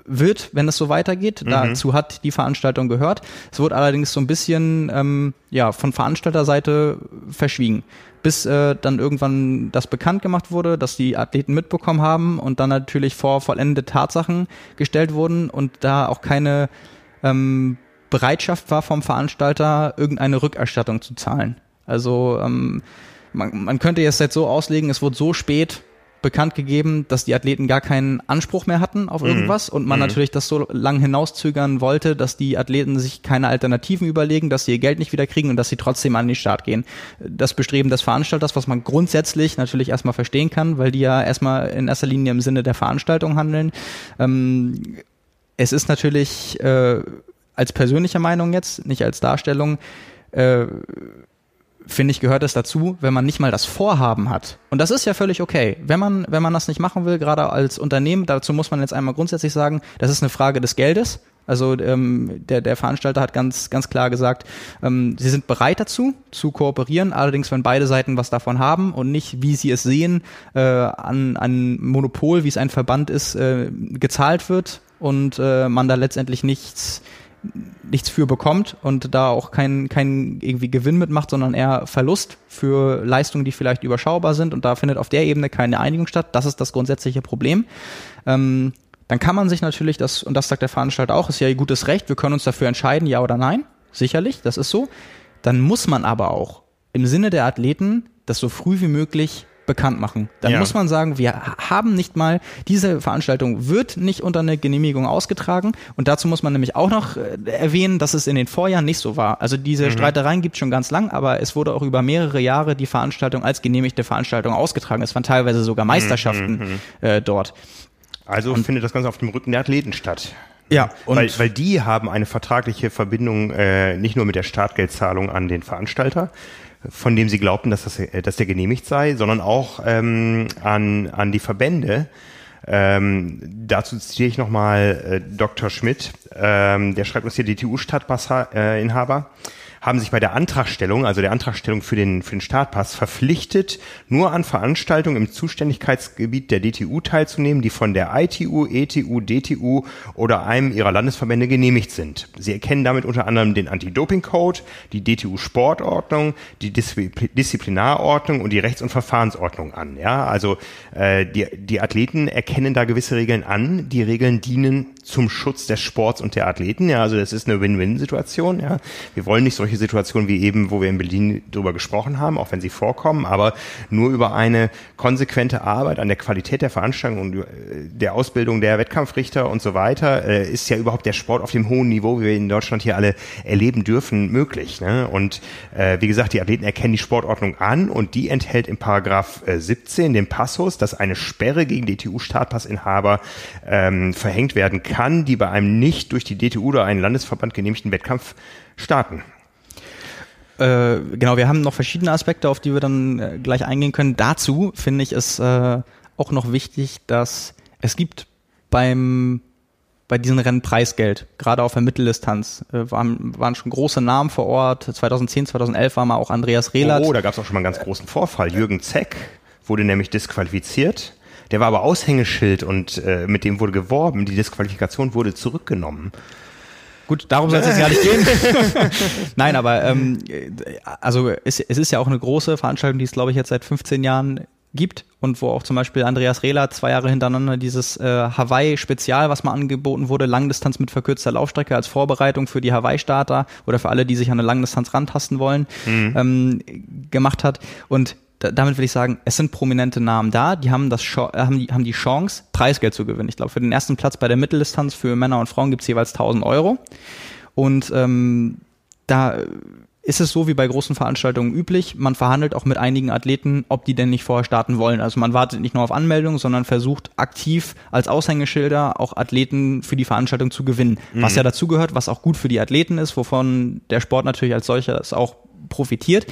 wird, wenn es so weitergeht. Mhm. Dazu hat die Veranstaltung gehört. Es wurde allerdings so ein bisschen ähm, ja von Veranstalterseite verschwiegen, bis äh, dann irgendwann das bekannt gemacht wurde, dass die Athleten mitbekommen haben und dann natürlich vor vollendete Tatsachen gestellt wurden und da auch keine ähm, Bereitschaft war vom Veranstalter, irgendeine Rückerstattung zu zahlen. Also ähm, man, man könnte jetzt so auslegen, es wurde so spät bekannt gegeben, dass die Athleten gar keinen Anspruch mehr hatten auf mhm. irgendwas mhm. und man mhm. natürlich das so lang hinauszögern wollte, dass die Athleten sich keine Alternativen überlegen, dass sie ihr Geld nicht wieder kriegen und dass sie trotzdem an den Start gehen. Das Bestreben des Veranstalters, was man grundsätzlich natürlich erstmal verstehen kann, weil die ja erstmal in erster Linie im Sinne der Veranstaltung handeln. Ähm, es ist natürlich äh, als persönliche Meinung jetzt, nicht als Darstellung, äh, finde ich, gehört es dazu, wenn man nicht mal das Vorhaben hat. Und das ist ja völlig okay. Wenn man, wenn man das nicht machen will, gerade als Unternehmen, dazu muss man jetzt einmal grundsätzlich sagen, das ist eine Frage des Geldes. Also ähm, der, der Veranstalter hat ganz, ganz klar gesagt, ähm, sie sind bereit dazu, zu kooperieren, allerdings wenn beide Seiten was davon haben und nicht, wie sie es sehen, äh, an, an Monopol, wie es ein Verband ist, äh, gezahlt wird und äh, man da letztendlich nichts nichts für bekommt und da auch kein, kein irgendwie Gewinn mitmacht, sondern eher Verlust für Leistungen, die vielleicht überschaubar sind und da findet auf der Ebene keine Einigung statt. Das ist das grundsätzliche Problem. Ähm, dann kann man sich natürlich das, und das sagt der Veranstalter auch, ist ja ihr gutes Recht, wir können uns dafür entscheiden, ja oder nein. Sicherlich, das ist so. Dann muss man aber auch im Sinne der Athleten das so früh wie möglich bekannt machen. Dann ja. muss man sagen, wir haben nicht mal, diese Veranstaltung wird nicht unter eine Genehmigung ausgetragen und dazu muss man nämlich auch noch äh, erwähnen, dass es in den Vorjahren nicht so war. Also diese mhm. Streitereien gibt es schon ganz lang, aber es wurde auch über mehrere Jahre die Veranstaltung als genehmigte Veranstaltung ausgetragen. Es waren teilweise sogar Meisterschaften mhm. mhm. äh, dort. Also und findet das Ganze auf dem Rücken der Athleten statt. Ja, und weil, weil die haben eine vertragliche Verbindung äh, nicht nur mit der Startgeldzahlung an den Veranstalter, von dem sie glaubten, dass, das, äh, dass der genehmigt sei, sondern auch ähm, an, an die Verbände. Ähm, dazu zitiere ich nochmal äh, Dr. Schmidt, ähm, der schreibt uns hier DTU-Stadtpass-Inhaber. Äh, haben sich bei der Antragstellung, also der Antragstellung für den, für den Startpass, verpflichtet, nur an Veranstaltungen im Zuständigkeitsgebiet der DTU teilzunehmen, die von der ITU, ETU, DTU oder einem ihrer Landesverbände genehmigt sind. Sie erkennen damit unter anderem den Anti-Doping-Code, die DTU-Sportordnung, die Disziplinarordnung und die Rechts- und Verfahrensordnung an. Ja, also äh, die, die Athleten erkennen da gewisse Regeln an. Die Regeln dienen zum Schutz des Sports und der Athleten. Ja, also das ist eine Win-Win-Situation. Ja, wir wollen nicht solche Situationen wie eben, wo wir in Berlin drüber gesprochen haben, auch wenn sie vorkommen, aber nur über eine konsequente Arbeit an der Qualität der Veranstaltung und äh, der Ausbildung der Wettkampfrichter und so weiter äh, ist ja überhaupt der Sport auf dem hohen Niveau, wie wir in Deutschland hier alle erleben dürfen, möglich. Ne? Und äh, wie gesagt, die Athleten erkennen die Sportordnung an und die enthält im Paragraph äh, 17 den Passus, dass eine Sperre gegen DTU-Startpassinhaber ähm, verhängt werden kann, die bei einem nicht durch die DTU oder einen Landesverband genehmigten Wettkampf starten. Äh, genau, wir haben noch verschiedene Aspekte, auf die wir dann äh, gleich eingehen können. Dazu finde ich es äh, auch noch wichtig, dass es gibt beim bei diesen Rennen Preisgeld, gerade auf der Mitteldistanz. Äh, waren, waren schon große Namen vor Ort. 2010, 2011 war mal auch Andreas Rehlert. Oh, da gab es auch schon mal einen ganz großen Vorfall. Jürgen Zeck wurde nämlich disqualifiziert. Der war aber Aushängeschild und äh, mit dem wurde geworben. Die Disqualifikation wurde zurückgenommen. Gut, darum soll es jetzt gar nicht gehen. Nein, aber ähm, also es, es ist ja auch eine große Veranstaltung, die es, glaube ich, jetzt seit 15 Jahren gibt und wo auch zum Beispiel Andreas Rehler zwei Jahre hintereinander dieses äh, Hawaii-Spezial, was mal angeboten wurde, Langdistanz mit verkürzter Laufstrecke als Vorbereitung für die Hawaii-Starter oder für alle, die sich an eine Langdistanz rantasten wollen, mhm. ähm, gemacht hat. Und damit will ich sagen, es sind prominente Namen da, die haben, das, äh, haben, die, haben die Chance, Preisgeld zu gewinnen. Ich glaube, für den ersten Platz bei der Mitteldistanz für Männer und Frauen gibt es jeweils 1000 Euro. Und ähm, da ist es so wie bei großen Veranstaltungen üblich, man verhandelt auch mit einigen Athleten, ob die denn nicht vorher starten wollen. Also man wartet nicht nur auf Anmeldung, sondern versucht aktiv als Aushängeschilder auch Athleten für die Veranstaltung zu gewinnen. Mhm. Was ja dazugehört, was auch gut für die Athleten ist, wovon der Sport natürlich als solcher auch profitiert.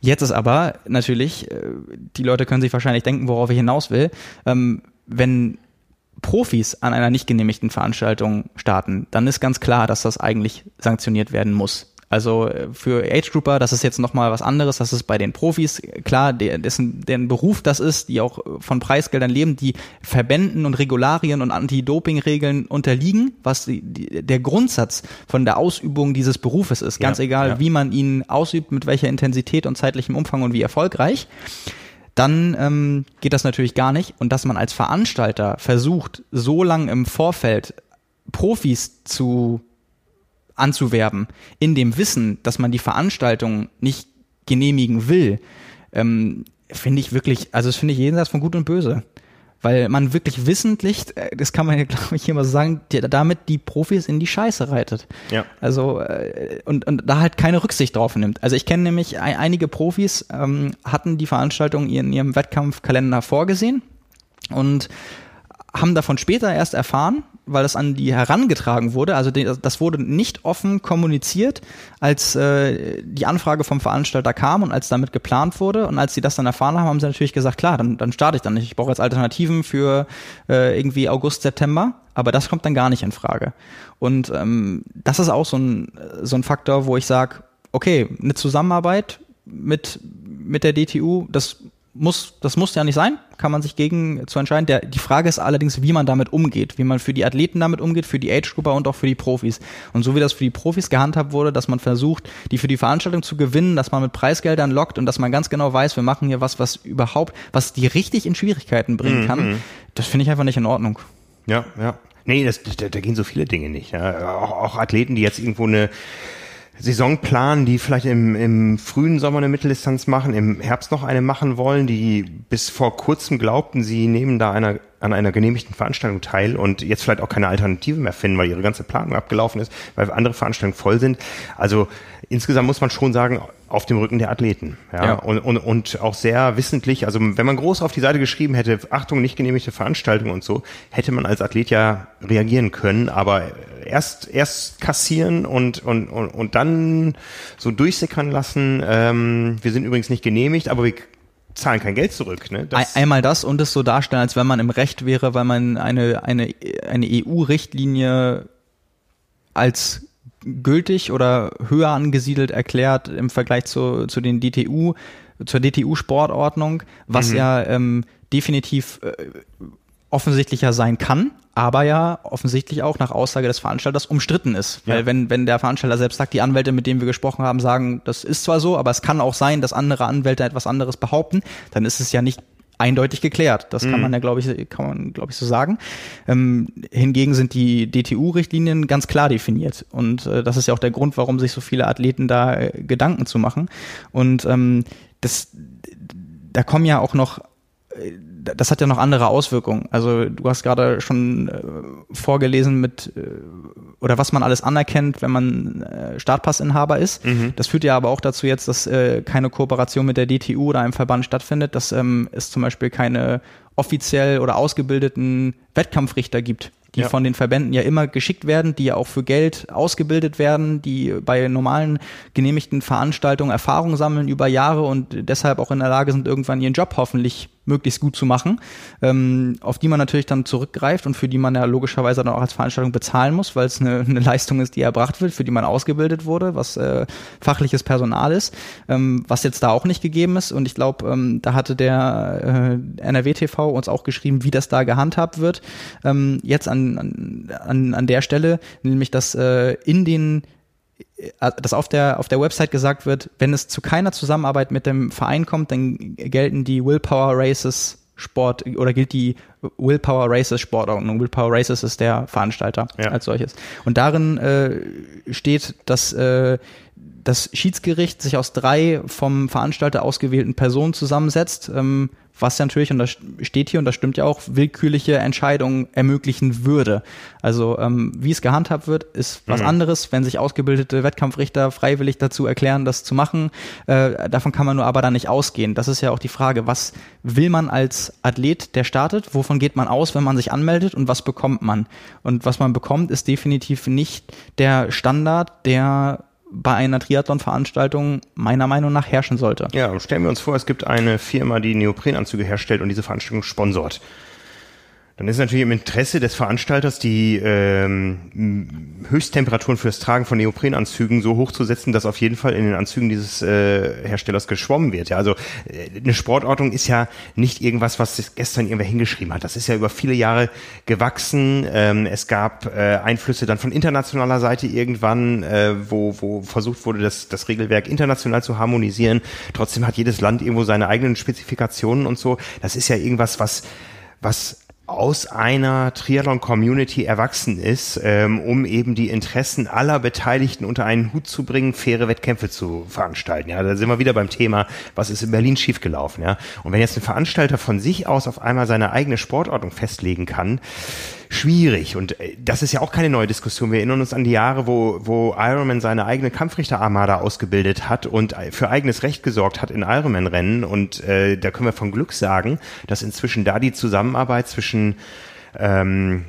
Jetzt ist aber natürlich, äh, die Leute können sich wahrscheinlich denken, worauf ich hinaus will, ähm, wenn Profis an einer nicht genehmigten Veranstaltung starten, dann ist ganz klar, dass das eigentlich sanktioniert werden muss. Also äh, für Age Grouper, das ist jetzt nochmal was anderes, das ist bei den Profis klar, der, dessen, deren Beruf das ist, die auch von Preisgeldern leben, die Verbänden und Regularien und Anti-Doping-Regeln unterliegen, was die, die, der Grundsatz von der Ausübung dieses Berufes ist. Ganz ja, egal, ja. wie man ihn ausübt, mit welcher Intensität und zeitlichem Umfang und wie erfolgreich dann ähm, geht das natürlich gar nicht. Und dass man als Veranstalter versucht, so lange im Vorfeld Profis zu anzuwerben, in dem Wissen, dass man die Veranstaltung nicht genehmigen will, ähm, finde ich wirklich, also das finde ich jenseits von Gut und Böse. Weil man wirklich wissentlich, äh, das kann man ja, glaube ich, hier mal so sagen, damit die Profis in die Scheiße reitet. Ja. Also, äh, und, und da halt keine Rücksicht drauf nimmt. Also ich kenne nämlich einige Profis, ähm, hatten die Veranstaltung in ihrem Wettkampfkalender vorgesehen und haben davon später erst erfahren, weil das an die herangetragen wurde. Also das wurde nicht offen kommuniziert, als äh, die Anfrage vom Veranstalter kam und als damit geplant wurde. Und als sie das dann erfahren haben, haben sie natürlich gesagt, klar, dann, dann starte ich dann nicht. Ich brauche jetzt Alternativen für äh, irgendwie August, September. Aber das kommt dann gar nicht in Frage. Und ähm, das ist auch so ein, so ein Faktor, wo ich sage, okay, eine Zusammenarbeit mit, mit der DTU, das muss, das muss ja nicht sein, kann man sich gegen zu entscheiden. Der, die Frage ist allerdings, wie man damit umgeht, wie man für die Athleten damit umgeht, für die Age-Grupper und auch für die Profis. Und so wie das für die Profis gehandhabt wurde, dass man versucht, die für die Veranstaltung zu gewinnen, dass man mit Preisgeldern lockt und dass man ganz genau weiß, wir machen hier was, was überhaupt, was die richtig in Schwierigkeiten bringen kann, mhm. das finde ich einfach nicht in Ordnung. Ja, ja. Nee, das, da, da gehen so viele Dinge nicht. Ja. Auch, auch Athleten, die jetzt irgendwo eine Saison planen, die vielleicht im, im frühen Sommer eine Mitteldistanz machen, im Herbst noch eine machen wollen, die bis vor kurzem glaubten, sie nehmen da einer, an einer genehmigten Veranstaltung teil und jetzt vielleicht auch keine Alternative mehr finden, weil ihre ganze Planung abgelaufen ist, weil andere Veranstaltungen voll sind. Also insgesamt muss man schon sagen, auf dem Rücken der Athleten. Ja, ja. Und, und, und auch sehr wissentlich, also wenn man groß auf die Seite geschrieben hätte, Achtung, nicht genehmigte Veranstaltung und so, hätte man als Athlet ja reagieren können, aber erst, erst kassieren und, und, und, und dann so durchsickern lassen, ähm, wir sind übrigens nicht genehmigt, aber wir zahlen kein Geld zurück. Ne? Das Einmal das und es so darstellen, als wenn man im Recht wäre, weil man eine, eine, eine EU-Richtlinie als gültig oder höher angesiedelt erklärt im Vergleich zu, zu den DTU, zur DTU-Sportordnung, was mhm. ja ähm, definitiv äh, offensichtlicher sein kann, aber ja offensichtlich auch nach Aussage des Veranstalters umstritten ist. Weil ja. wenn, wenn der Veranstalter selbst sagt, die Anwälte, mit denen wir gesprochen haben, sagen, das ist zwar so, aber es kann auch sein, dass andere Anwälte etwas anderes behaupten, dann ist es ja nicht eindeutig geklärt. Das kann mhm. man ja, glaube ich, kann man, glaube ich, so sagen. Ähm, hingegen sind die DTU-Richtlinien ganz klar definiert. Und äh, das ist ja auch der Grund, warum sich so viele Athleten da äh, Gedanken zu machen. Und ähm, das, da kommen ja auch noch äh, das hat ja noch andere Auswirkungen. Also du hast gerade schon äh, vorgelesen mit äh, oder was man alles anerkennt, wenn man äh, Startpassinhaber ist. Mhm. Das führt ja aber auch dazu jetzt, dass äh, keine Kooperation mit der DTU oder einem Verband stattfindet, dass ähm, es zum Beispiel keine offiziell oder ausgebildeten Wettkampfrichter gibt die ja. von den Verbänden ja immer geschickt werden, die ja auch für Geld ausgebildet werden, die bei normalen genehmigten Veranstaltungen Erfahrung sammeln über Jahre und deshalb auch in der Lage sind, irgendwann ihren Job hoffentlich möglichst gut zu machen, ähm, auf die man natürlich dann zurückgreift und für die man ja logischerweise dann auch als Veranstaltung bezahlen muss, weil es eine, eine Leistung ist, die erbracht wird, für die man ausgebildet wurde, was äh, fachliches Personal ist, ähm, was jetzt da auch nicht gegeben ist. Und ich glaube, ähm, da hatte der äh, NRW TV uns auch geschrieben, wie das da gehandhabt wird. Ähm, jetzt an an, an, der Stelle, nämlich dass äh, in den dass auf der, auf der Website gesagt wird, wenn es zu keiner Zusammenarbeit mit dem Verein kommt, dann gelten die Willpower Races Sport oder gilt die Willpower Races Sportordnung. Willpower Races ist der Veranstalter ja. als solches. Und darin äh, steht, dass äh, das Schiedsgericht sich aus drei vom Veranstalter ausgewählten Personen zusammensetzt, ähm, was natürlich, und das steht hier und das stimmt ja auch, willkürliche Entscheidungen ermöglichen würde. Also ähm, wie es gehandhabt wird, ist was mhm. anderes, wenn sich ausgebildete Wettkampfrichter freiwillig dazu erklären, das zu machen. Äh, davon kann man nur aber dann nicht ausgehen. Das ist ja auch die Frage, was will man als Athlet, der startet, wovon geht man aus, wenn man sich anmeldet und was bekommt man? Und was man bekommt, ist definitiv nicht der Standard, der bei einer Triathlon-Veranstaltung meiner Meinung nach herrschen sollte. Ja, stellen wir uns vor, es gibt eine Firma, die Neoprenanzüge herstellt und diese Veranstaltung sponsort dann ist natürlich im Interesse des Veranstalters, die ähm, Höchsttemperaturen für das Tragen von Neoprenanzügen so hoch zu setzen, dass auf jeden Fall in den Anzügen dieses äh, Herstellers geschwommen wird. Ja, also äh, eine Sportordnung ist ja nicht irgendwas, was gestern irgendwer hingeschrieben hat. Das ist ja über viele Jahre gewachsen. Ähm, es gab äh, Einflüsse dann von internationaler Seite irgendwann, äh, wo, wo versucht wurde, das, das Regelwerk international zu harmonisieren. Trotzdem hat jedes Land irgendwo seine eigenen Spezifikationen und so. Das ist ja irgendwas, was was aus einer Triathlon-Community erwachsen ist, ähm, um eben die Interessen aller Beteiligten unter einen Hut zu bringen, faire Wettkämpfe zu veranstalten. Ja, da sind wir wieder beim Thema, was ist in Berlin schiefgelaufen. Ja, und wenn jetzt ein Veranstalter von sich aus auf einmal seine eigene Sportordnung festlegen kann, schwierig. Und äh, das ist ja auch keine neue Diskussion. Wir erinnern uns an die Jahre, wo, wo Ironman seine eigene Kampfrichterarmada ausgebildet hat und äh, für eigenes Recht gesorgt hat in Ironman-Rennen. Und äh, da können wir von Glück sagen, dass inzwischen da die Zusammenarbeit zwischen ähm,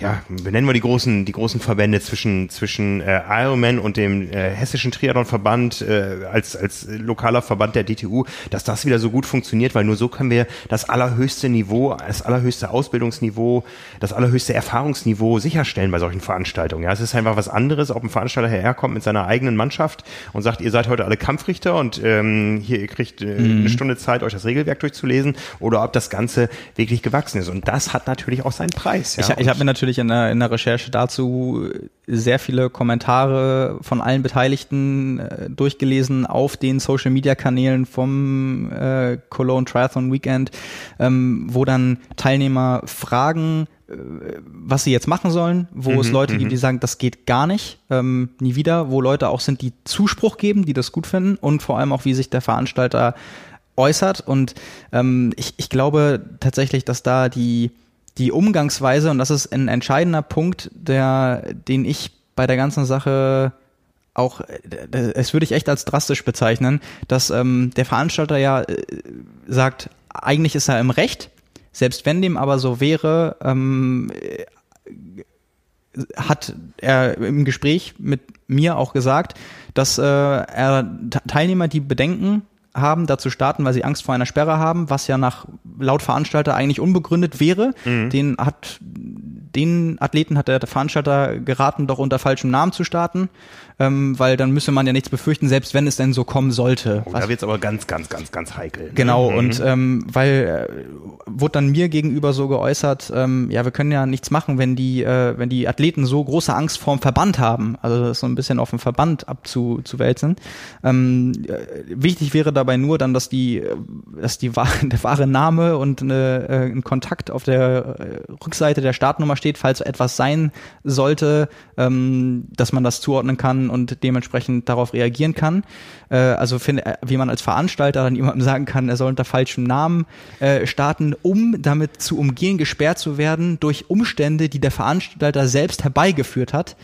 ja, benennen wir die großen, die großen Verbände zwischen, zwischen äh, Ironman und dem äh, hessischen Triathlonverband äh, als, als lokaler Verband der DTU, dass das wieder so gut funktioniert, weil nur so können wir das allerhöchste Niveau, das allerhöchste Ausbildungsniveau, das allerhöchste Erfahrungsniveau sicherstellen bei solchen Veranstaltungen. Ja, es ist einfach was anderes, ob ein Veranstalter herkommt mit seiner eigenen Mannschaft und sagt, ihr seid heute alle Kampfrichter und ähm, hier, ihr kriegt äh, mhm. eine Stunde Zeit, euch das Regelwerk durchzulesen, oder ob das Ganze wirklich gewachsen ist. Und das hat natürlich auch seinen Preis. Ja? Ich, ich habe natürlich in der, in der Recherche dazu sehr viele Kommentare von allen Beteiligten äh, durchgelesen auf den Social Media Kanälen vom äh, Cologne Triathlon Weekend, ähm, wo dann Teilnehmer fragen, äh, was sie jetzt machen sollen, wo mhm, es Leute gibt, mhm. die sagen, das geht gar nicht, ähm, nie wieder, wo Leute auch sind, die Zuspruch geben, die das gut finden und vor allem auch, wie sich der Veranstalter äußert. Und ähm, ich, ich glaube tatsächlich, dass da die die Umgangsweise, und das ist ein entscheidender Punkt, der, den ich bei der ganzen Sache auch, es würde ich echt als drastisch bezeichnen, dass ähm, der Veranstalter ja äh, sagt, eigentlich ist er im Recht, selbst wenn dem aber so wäre, ähm, hat er im Gespräch mit mir auch gesagt, dass äh, er Teilnehmer, die Bedenken haben, dazu starten, weil sie Angst vor einer Sperre haben, was ja nach laut Veranstalter eigentlich unbegründet wäre. Mhm. Den hat den Athleten hat der Veranstalter geraten, doch unter falschem Namen zu starten ähm, weil dann müsse man ja nichts befürchten, selbst wenn es denn so kommen sollte. Oh, da wird es aber ganz, ganz, ganz, ganz heikel. Ne? Genau, mhm. und ähm, weil äh, wurde dann mir gegenüber so geäußert, ähm, ja, wir können ja nichts machen, wenn die, äh, wenn die Athleten so große Angst vorm Verband haben, also das so ein bisschen auf den Verband abzuwälzen. Ähm, äh, wichtig wäre dabei nur dann, dass die, dass die der wahre Name und eine, äh, ein Kontakt auf der äh, Rückseite der Startnummer steht, falls etwas sein sollte, ähm, dass man das zuordnen kann und dementsprechend darauf reagieren kann. Äh, also find, äh, wie man als Veranstalter dann jemandem sagen kann, er soll unter falschem Namen äh, starten, um damit zu umgehen, gesperrt zu werden durch Umstände, die der Veranstalter selbst herbeigeführt hat.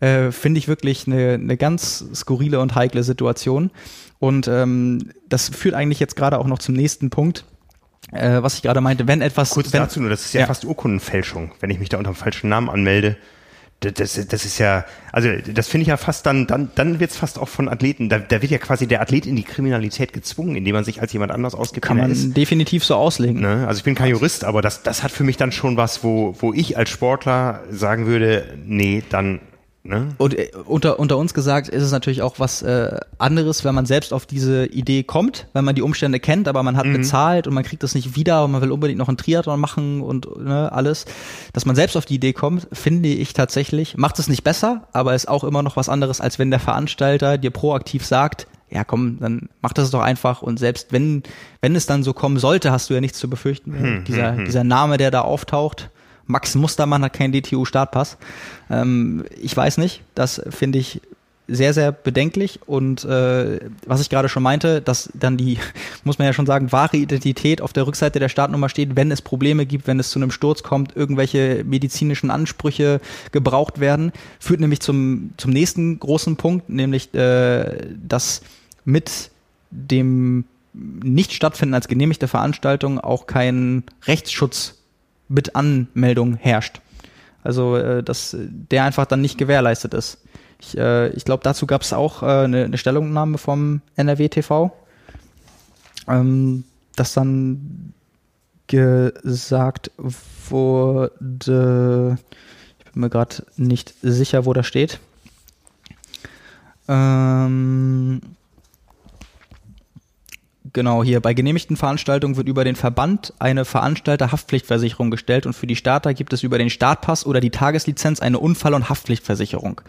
Äh, finde ich wirklich eine, eine ganz skurrile und heikle Situation. Und ähm, das führt eigentlich jetzt gerade auch noch zum nächsten Punkt. Äh, was ich gerade meinte, wenn etwas. Kurz wenn, dazu nur, das ist ja, ja, fast Urkundenfälschung, wenn ich mich da unter dem falschen Namen anmelde das, das ist ja, also das finde ich ja fast dann, dann, dann wird es fast auch von Athleten, da, da wird ja quasi der Athlet in die Kriminalität gezwungen, indem man sich als jemand anders ausgibt. Kann man ist. definitiv so auslegen. Ne? Also ich bin kein Jurist, aber das, das hat für mich dann schon was, wo, wo ich als Sportler sagen würde, nee, dann Ne? Und äh, unter, unter uns gesagt ist es natürlich auch was äh, anderes, wenn man selbst auf diese Idee kommt, wenn man die Umstände kennt, aber man hat mhm. bezahlt und man kriegt das nicht wieder und man will unbedingt noch einen Triathlon machen und ne, alles. Dass man selbst auf die Idee kommt, finde ich tatsächlich, macht es nicht besser, aber ist auch immer noch was anderes, als wenn der Veranstalter dir proaktiv sagt, ja komm, dann mach das doch einfach und selbst wenn, wenn es dann so kommen sollte, hast du ja nichts zu befürchten. Hm, dieser, hm, hm. dieser Name, der da auftaucht, Max Mustermann hat keinen DTU-Startpass. Ähm, ich weiß nicht, das finde ich sehr, sehr bedenklich und äh, was ich gerade schon meinte, dass dann die, muss man ja schon sagen, wahre Identität auf der Rückseite der Startnummer steht, wenn es Probleme gibt, wenn es zu einem Sturz kommt, irgendwelche medizinischen Ansprüche gebraucht werden, führt nämlich zum, zum nächsten großen Punkt, nämlich äh, dass mit dem Nicht-Stattfinden als genehmigte Veranstaltung auch kein Rechtsschutz mit Anmeldung herrscht. Also, äh, dass der einfach dann nicht gewährleistet ist. Ich, äh, ich glaube, dazu gab es auch äh, eine, eine Stellungnahme vom NRW TV, ähm, dass dann gesagt wurde, ich bin mir gerade nicht sicher, wo das steht. Ähm, Genau, hier bei genehmigten Veranstaltungen wird über den Verband eine Veranstalterhaftpflichtversicherung gestellt und für die Starter gibt es über den Startpass oder die Tageslizenz eine Unfall- und Haftpflichtversicherung.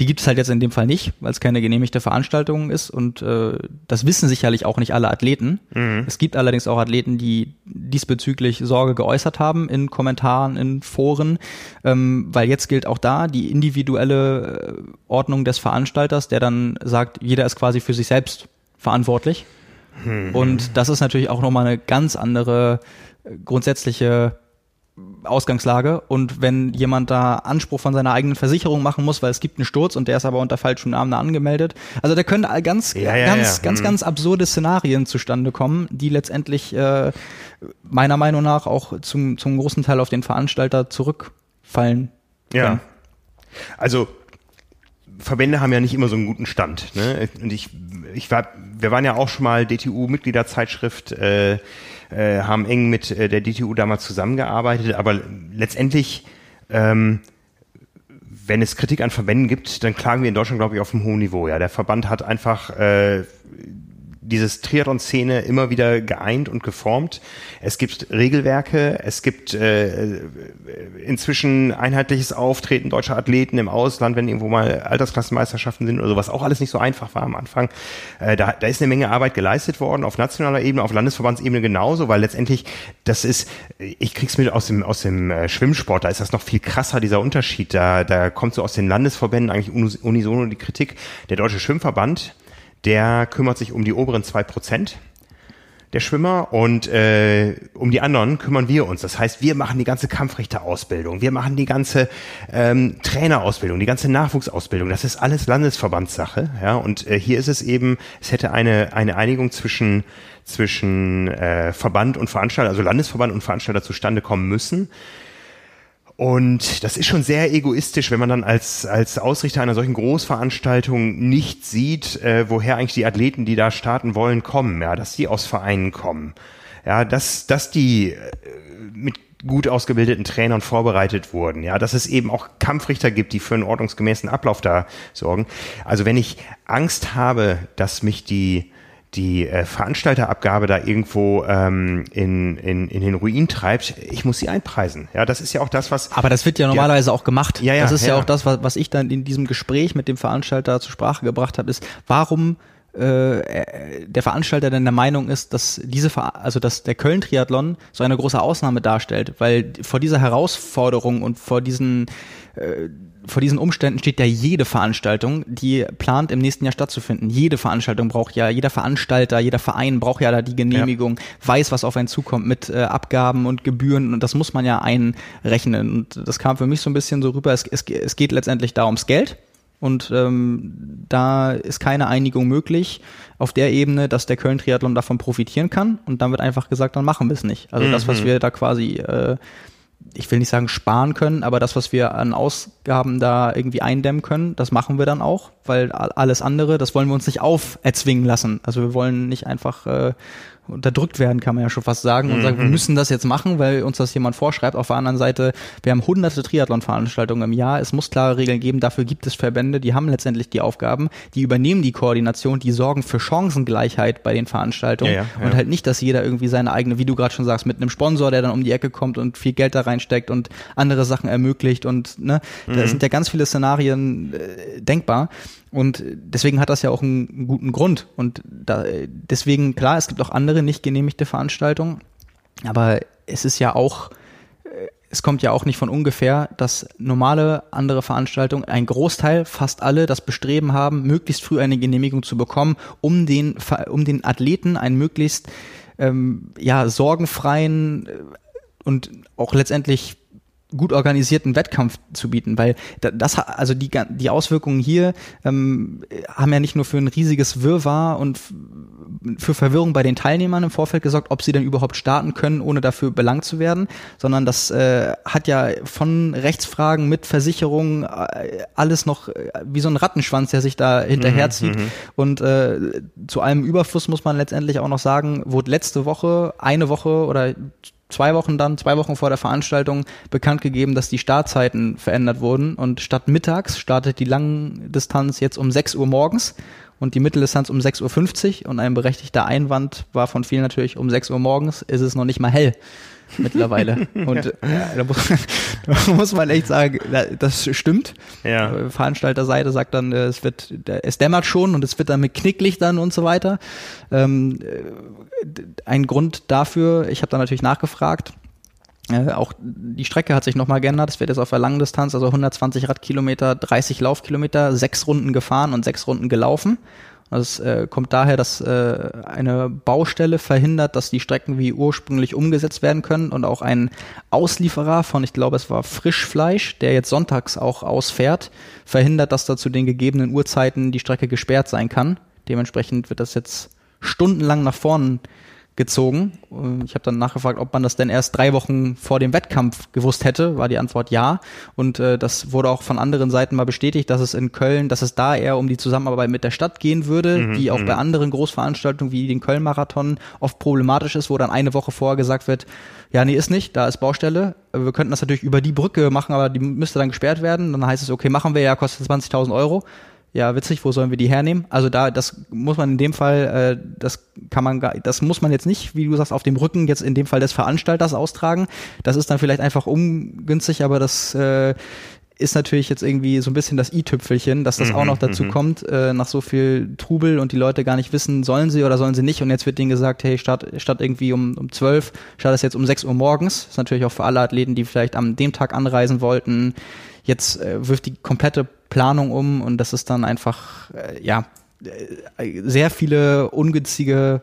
Die gibt es halt jetzt in dem Fall nicht, weil es keine genehmigte Veranstaltung ist und äh, das wissen sicherlich auch nicht alle Athleten. Mhm. Es gibt allerdings auch Athleten, die diesbezüglich Sorge geäußert haben in Kommentaren, in Foren, ähm, weil jetzt gilt auch da die individuelle äh, Ordnung des Veranstalters, der dann sagt, jeder ist quasi für sich selbst verantwortlich. Und das ist natürlich auch nochmal eine ganz andere äh, grundsätzliche Ausgangslage. Und wenn jemand da Anspruch von seiner eigenen Versicherung machen muss, weil es gibt einen Sturz und der ist aber unter falschem Namen angemeldet. Also da können ganz, ja, ja, ganz, ja. ganz, mhm. ganz absurde Szenarien zustande kommen, die letztendlich äh, meiner Meinung nach auch zum, zum großen Teil auf den Veranstalter zurückfallen. Können. Ja. Also Verbände haben ja nicht immer so einen guten Stand. Ne? Und ich, ich war, wir waren ja auch schon mal DTU-Mitgliederzeitschrift, äh, äh, haben eng mit äh, der DTU damals zusammengearbeitet, aber letztendlich, ähm, wenn es Kritik an Verbänden gibt, dann klagen wir in Deutschland, glaube ich, auf einem hohen Niveau. Ja, der Verband hat einfach äh, dieses Triathlon-Szene immer wieder geeint und geformt. Es gibt Regelwerke, es gibt äh, inzwischen einheitliches Auftreten deutscher Athleten im Ausland, wenn irgendwo mal Altersklassenmeisterschaften sind oder sowas, auch alles nicht so einfach war am Anfang. Äh, da, da ist eine Menge Arbeit geleistet worden, auf nationaler Ebene, auf Landesverbandsebene genauso, weil letztendlich das ist, ich krieg's mit aus dem, aus dem äh, Schwimmsport, da ist das noch viel krasser, dieser Unterschied. Da, da kommt so aus den Landesverbänden eigentlich unisono die Kritik. Der Deutsche Schwimmverband, der kümmert sich um die oberen zwei Prozent der Schwimmer und äh, um die anderen kümmern wir uns. Das heißt, wir machen die ganze Kampfrichterausbildung, wir machen die ganze ähm, Trainerausbildung, die ganze Nachwuchsausbildung. Das ist alles Landesverbandssache. Ja, und äh, hier ist es eben, es hätte eine eine Einigung zwischen zwischen äh, Verband und Veranstalter, also Landesverband und Veranstalter zustande kommen müssen. Und das ist schon sehr egoistisch, wenn man dann als, als Ausrichter einer solchen Großveranstaltung nicht sieht, äh, woher eigentlich die Athleten, die da starten wollen, kommen, ja, dass die aus Vereinen kommen. Ja, dass, dass die äh, mit gut ausgebildeten Trainern vorbereitet wurden, ja, dass es eben auch Kampfrichter gibt, die für einen ordnungsgemäßen Ablauf da sorgen. Also wenn ich Angst habe, dass mich die die äh, Veranstalterabgabe da irgendwo ähm, in, in, in den Ruin treibt, ich muss sie einpreisen. Ja, das ist ja auch das, was. Aber das wird ja normalerweise ja, auch gemacht. Ja, ja, das ist ja, ja auch das, was, was ich dann in diesem Gespräch mit dem Veranstalter zur Sprache gebracht habe, ist, warum äh, der Veranstalter denn der Meinung ist, dass diese, also dass der Köln-Triathlon so eine große Ausnahme darstellt, weil vor dieser Herausforderung und vor diesen äh, vor diesen Umständen steht ja jede Veranstaltung, die plant im nächsten Jahr stattzufinden. Jede Veranstaltung braucht ja, jeder Veranstalter, jeder Verein braucht ja da die Genehmigung, ja. weiß, was auf einen zukommt mit äh, Abgaben und Gebühren und das muss man ja einrechnen. Und das kam für mich so ein bisschen so rüber, es, es, es geht letztendlich da ums Geld. Und ähm, da ist keine Einigung möglich auf der Ebene, dass der Köln-Triathlon davon profitieren kann. Und dann wird einfach gesagt, dann machen wir es nicht. Also mhm. das, was mhm. wir da quasi äh, ich will nicht sagen sparen können, aber das, was wir an Ausgaben da irgendwie eindämmen können, das machen wir dann auch, weil alles andere, das wollen wir uns nicht auferzwingen lassen. Also wir wollen nicht einfach äh, unterdrückt werden, kann man ja schon fast sagen, und mhm. sagen, wir mhm. müssen das jetzt machen, weil uns das jemand vorschreibt. Auf der anderen Seite, wir haben hunderte Triathlon-Veranstaltungen im Jahr. Es muss klare Regeln geben. Dafür gibt es Verbände, die haben letztendlich die Aufgaben, die übernehmen die Koordination, die sorgen für Chancengleichheit bei den Veranstaltungen ja, ja, ja. und halt nicht, dass jeder irgendwie seine eigene, wie du gerade schon sagst, mit einem Sponsor, der dann um die Ecke kommt und viel Geld da reinsteckt und andere Sachen ermöglicht und ne, mhm. da sind ja ganz viele Szenarien äh, denkbar. Und deswegen hat das ja auch einen guten Grund. Und da, deswegen, klar, es gibt auch andere nicht genehmigte Veranstaltungen, aber es ist ja auch, es kommt ja auch nicht von ungefähr, dass normale andere Veranstaltungen, ein Großteil, fast alle, das Bestreben haben, möglichst früh eine Genehmigung zu bekommen, um den, um den Athleten einen möglichst ähm, ja, sorgenfreien äh, und auch letztendlich gut organisierten Wettkampf zu bieten, weil das also die die Auswirkungen hier ähm, haben ja nicht nur für ein riesiges Wirrwarr und für Verwirrung bei den Teilnehmern im Vorfeld gesorgt, ob sie denn überhaupt starten können, ohne dafür belangt zu werden, sondern das äh, hat ja von Rechtsfragen mit Versicherungen äh, alles noch äh, wie so ein Rattenschwanz, der sich da hinterherzieht. Mhm, mhm, und äh, zu allem Überfluss muss man letztendlich auch noch sagen, wurde letzte Woche, eine Woche oder zwei Wochen dann, zwei Wochen vor der Veranstaltung bekannt gegeben, dass die Startzeiten verändert wurden. Und statt mittags startet die Langdistanz jetzt um 6 Uhr morgens und die Mitteldistanz um 6.50 Uhr und ein berechtigter Einwand war von vielen natürlich, um 6 Uhr morgens ist es noch nicht mal hell mittlerweile. Und ja, da, muss, da, muss, man echt sagen, das stimmt. Ja. Äh, Veranstalterseite sagt dann, äh, es wird, es dämmert schon und es wird dann mit Knicklichtern und so weiter. Ähm, äh, ein Grund dafür, ich habe da natürlich nachgefragt, äh, auch die Strecke hat sich nochmal geändert. Es wird jetzt auf der langen Distanz, also 120 Radkilometer, 30 Laufkilometer, sechs Runden gefahren und sechs Runden gelaufen. Das äh, kommt daher, dass äh, eine Baustelle verhindert, dass die Strecken wie ursprünglich umgesetzt werden können und auch ein Auslieferer von, ich glaube, es war Frischfleisch, der jetzt sonntags auch ausfährt, verhindert, dass da zu den gegebenen Uhrzeiten die Strecke gesperrt sein kann. Dementsprechend wird das jetzt stundenlang nach vorn gezogen. Ich habe dann nachgefragt, ob man das denn erst drei Wochen vor dem Wettkampf gewusst hätte, war die Antwort ja. Und äh, das wurde auch von anderen Seiten mal bestätigt, dass es in Köln, dass es da eher um die Zusammenarbeit mit der Stadt gehen würde, mhm, die auch mhm. bei anderen Großveranstaltungen wie den Köln-Marathon oft problematisch ist, wo dann eine Woche vorher gesagt wird, ja, nee, ist nicht, da ist Baustelle. Wir könnten das natürlich über die Brücke machen, aber die müsste dann gesperrt werden. Dann heißt es, okay, machen wir ja, kostet 20.000 Euro ja, witzig, wo sollen wir die hernehmen? Also da, das muss man in dem Fall, äh, das kann man, gar, das muss man jetzt nicht, wie du sagst, auf dem Rücken jetzt in dem Fall des Veranstalters austragen. Das ist dann vielleicht einfach ungünstig, aber das äh, ist natürlich jetzt irgendwie so ein bisschen das i-Tüpfelchen, dass das mhm, auch noch dazu mhm. kommt, äh, nach so viel Trubel und die Leute gar nicht wissen, sollen sie oder sollen sie nicht. Und jetzt wird denen gesagt, hey, statt, statt irgendwie um, um 12, statt es jetzt um 6 Uhr morgens. Das ist natürlich auch für alle Athleten, die vielleicht am dem Tag anreisen wollten, jetzt äh, wirft die komplette Planung um und das ist dann einfach, äh, ja, äh, sehr viele ungünstige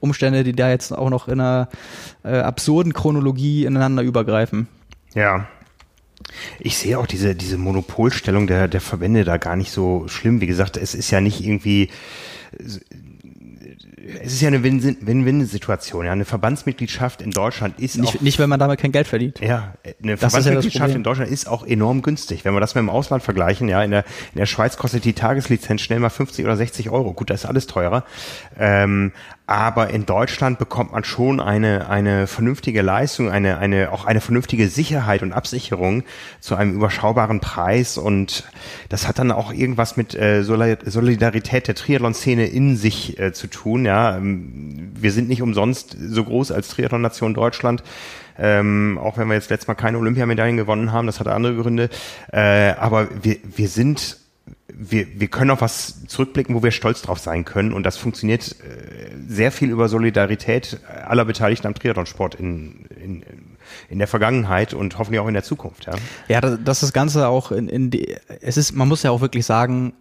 Umstände, die da jetzt auch noch in einer äh, absurden Chronologie ineinander übergreifen. Ja. Ich sehe auch diese, diese Monopolstellung der, der Verbände da gar nicht so schlimm. Wie gesagt, es ist ja nicht irgendwie es ist ja eine Win-Win-Situation. Ja, eine Verbandsmitgliedschaft in Deutschland ist nicht, auch, nicht, wenn man damit kein Geld verdient. Ja, eine das Verbandsmitgliedschaft ja in Deutschland ist auch enorm günstig. Wenn wir das mit dem Ausland vergleichen, ja, in der, in der Schweiz kostet die Tageslizenz schnell mal 50 oder 60 Euro. Gut, da ist alles teurer. Ähm, aber in Deutschland bekommt man schon eine, eine vernünftige Leistung, eine, eine, auch eine vernünftige Sicherheit und Absicherung zu einem überschaubaren Preis. Und das hat dann auch irgendwas mit äh, Solidarität der Triathlon-Szene in sich äh, zu tun. Ja, ähm, wir sind nicht umsonst so groß als Triathlon-Nation Deutschland. Ähm, auch wenn wir jetzt letztes Mal keine Olympiamedaillen gewonnen haben, das hat andere Gründe. Äh, aber wir, wir sind wir, wir können auf was zurückblicken, wo wir stolz drauf sein können. Und das funktioniert äh, sehr viel über Solidarität aller Beteiligten am Triathlonsport in, in, in der Vergangenheit und hoffentlich auch in der Zukunft. Ja, ja das, das das Ganze auch in, in die, es ist, man muss ja auch wirklich sagen,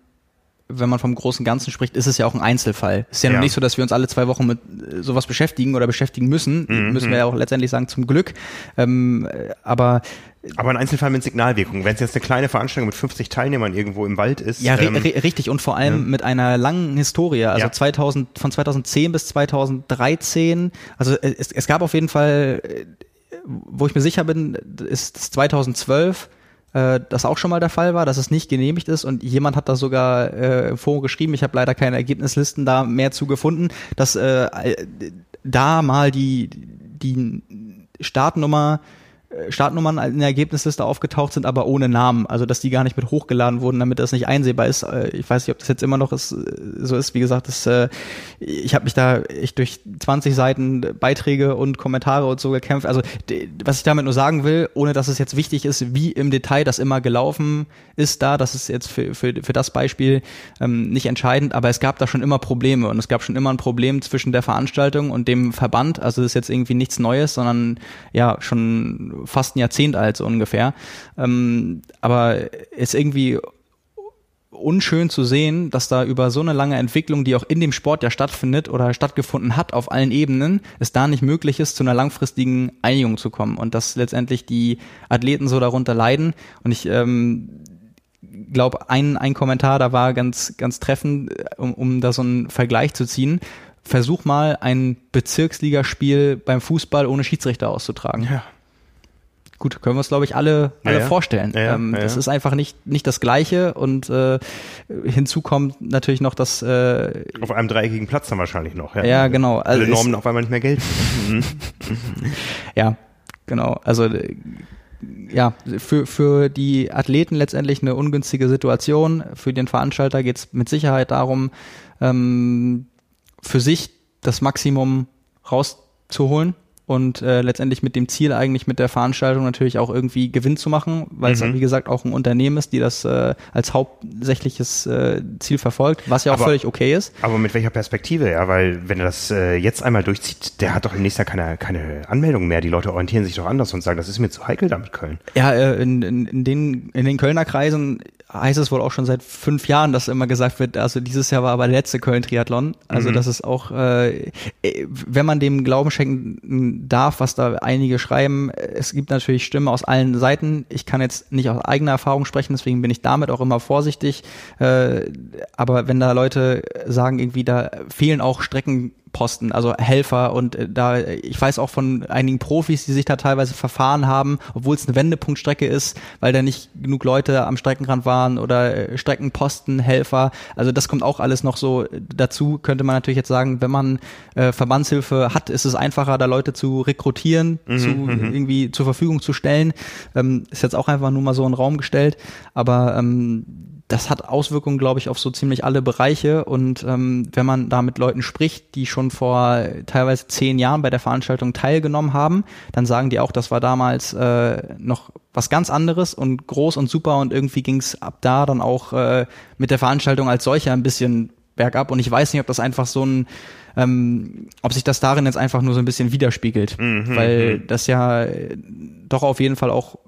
wenn man vom großen Ganzen spricht, ist es ja auch ein Einzelfall. Es ist ja, ja. noch nicht so, dass wir uns alle zwei Wochen mit äh, sowas beschäftigen oder beschäftigen müssen. Mhm. Müssen wir ja auch letztendlich sagen, zum Glück. Ähm, aber aber ein Einzelfall mit Signalwirkung. Wenn es jetzt eine kleine Veranstaltung mit 50 Teilnehmern irgendwo im Wald ist. Ja, ähm, richtig. Und vor allem ja. mit einer langen Historie. Also ja. 2000, von 2010 bis 2013. Also es, es gab auf jeden Fall, äh, wo ich mir sicher bin, ist 2012 äh, das auch schon mal der Fall war, dass es nicht genehmigt ist. Und jemand hat da sogar äh, im Forum geschrieben, ich habe leider keine Ergebnislisten da mehr zu gefunden, dass äh, da mal die, die Startnummer Startnummern in der Ergebnisliste aufgetaucht sind, aber ohne Namen. Also dass die gar nicht mit hochgeladen wurden, damit das nicht einsehbar ist. Äh, ich weiß nicht, ob das jetzt immer noch ist, äh, so ist. Wie gesagt, das, ich habe mich da ich durch 20 Seiten Beiträge und Kommentare und so gekämpft. Also was ich damit nur sagen will, ohne dass es jetzt wichtig ist, wie im Detail das immer gelaufen ist, da, das ist jetzt für, für, für das Beispiel ähm, nicht entscheidend, aber es gab da schon immer Probleme und es gab schon immer ein Problem zwischen der Veranstaltung und dem Verband. Also das ist jetzt irgendwie nichts Neues, sondern ja schon fast ein Jahrzehnt alt so ungefähr. Ähm, aber ist irgendwie unschön zu sehen, dass da über so eine lange Entwicklung, die auch in dem Sport ja stattfindet oder stattgefunden hat auf allen Ebenen, es da nicht möglich ist, zu einer langfristigen Einigung zu kommen und dass letztendlich die Athleten so darunter leiden. Und ich ähm, glaube, ein, ein Kommentar da war ganz, ganz treffend, um, um da so einen Vergleich zu ziehen versuch mal ein Bezirksligaspiel beim Fußball ohne Schiedsrichter auszutragen. Ja. Gut, können wir uns, glaube ich, alle, alle ja, vorstellen. Ja, ähm, das ist einfach nicht, nicht das Gleiche und äh, hinzu kommt natürlich noch das äh, Auf einem dreieckigen Platz dann wahrscheinlich noch, ja. Ja, genau. Also Alle Normen auf einmal nicht mehr gelten. ja, genau. Also ja, für, für die Athleten letztendlich eine ungünstige Situation. Für den Veranstalter geht es mit Sicherheit darum, ähm, für sich das Maximum rauszuholen und äh, letztendlich mit dem Ziel eigentlich mit der Veranstaltung natürlich auch irgendwie Gewinn zu machen, weil mhm. es wie gesagt auch ein Unternehmen ist, die das äh, als hauptsächliches äh, Ziel verfolgt, was ja auch aber, völlig okay ist. Aber mit welcher Perspektive, ja, weil wenn er das äh, jetzt einmal durchzieht, der hat doch im nächsten Jahr keine, keine Anmeldung mehr. Die Leute orientieren sich doch anders und sagen, das ist mir zu heikel damit Köln. Ja, äh, in, in, in, den, in den Kölner Kreisen heißt es wohl auch schon seit fünf Jahren, dass immer gesagt wird, also dieses Jahr war aber der letzte Köln-Triathlon. Also mhm. das ist auch, äh, wenn man dem Glauben schenken darf, was da einige schreiben, es gibt natürlich Stimmen aus allen Seiten. Ich kann jetzt nicht aus eigener Erfahrung sprechen, deswegen bin ich damit auch immer vorsichtig. Äh, aber wenn da Leute sagen, irgendwie da fehlen auch Strecken Posten, also Helfer und äh, da, ich weiß auch von einigen Profis, die sich da teilweise verfahren haben, obwohl es eine Wendepunktstrecke ist, weil da nicht genug Leute am Streckenrand waren oder äh, Streckenposten, Helfer. Also das kommt auch alles noch so dazu, könnte man natürlich jetzt sagen, wenn man äh, Verbandshilfe hat, ist es einfacher, da Leute zu rekrutieren, mhm, zu mhm. irgendwie zur Verfügung zu stellen. Ähm, ist jetzt auch einfach nur mal so in den Raum gestellt. Aber ähm, das hat Auswirkungen, glaube ich, auf so ziemlich alle Bereiche. Und ähm, wenn man da mit Leuten spricht, die schon vor teilweise zehn Jahren bei der Veranstaltung teilgenommen haben, dann sagen die auch, das war damals äh, noch was ganz anderes und groß und super und irgendwie ging es ab da dann auch äh, mit der Veranstaltung als solcher ein bisschen bergab. Und ich weiß nicht, ob das einfach so ein ähm, ob sich das darin jetzt einfach nur so ein bisschen widerspiegelt, mhm, weil mhm. das ja doch auf jeden Fall auch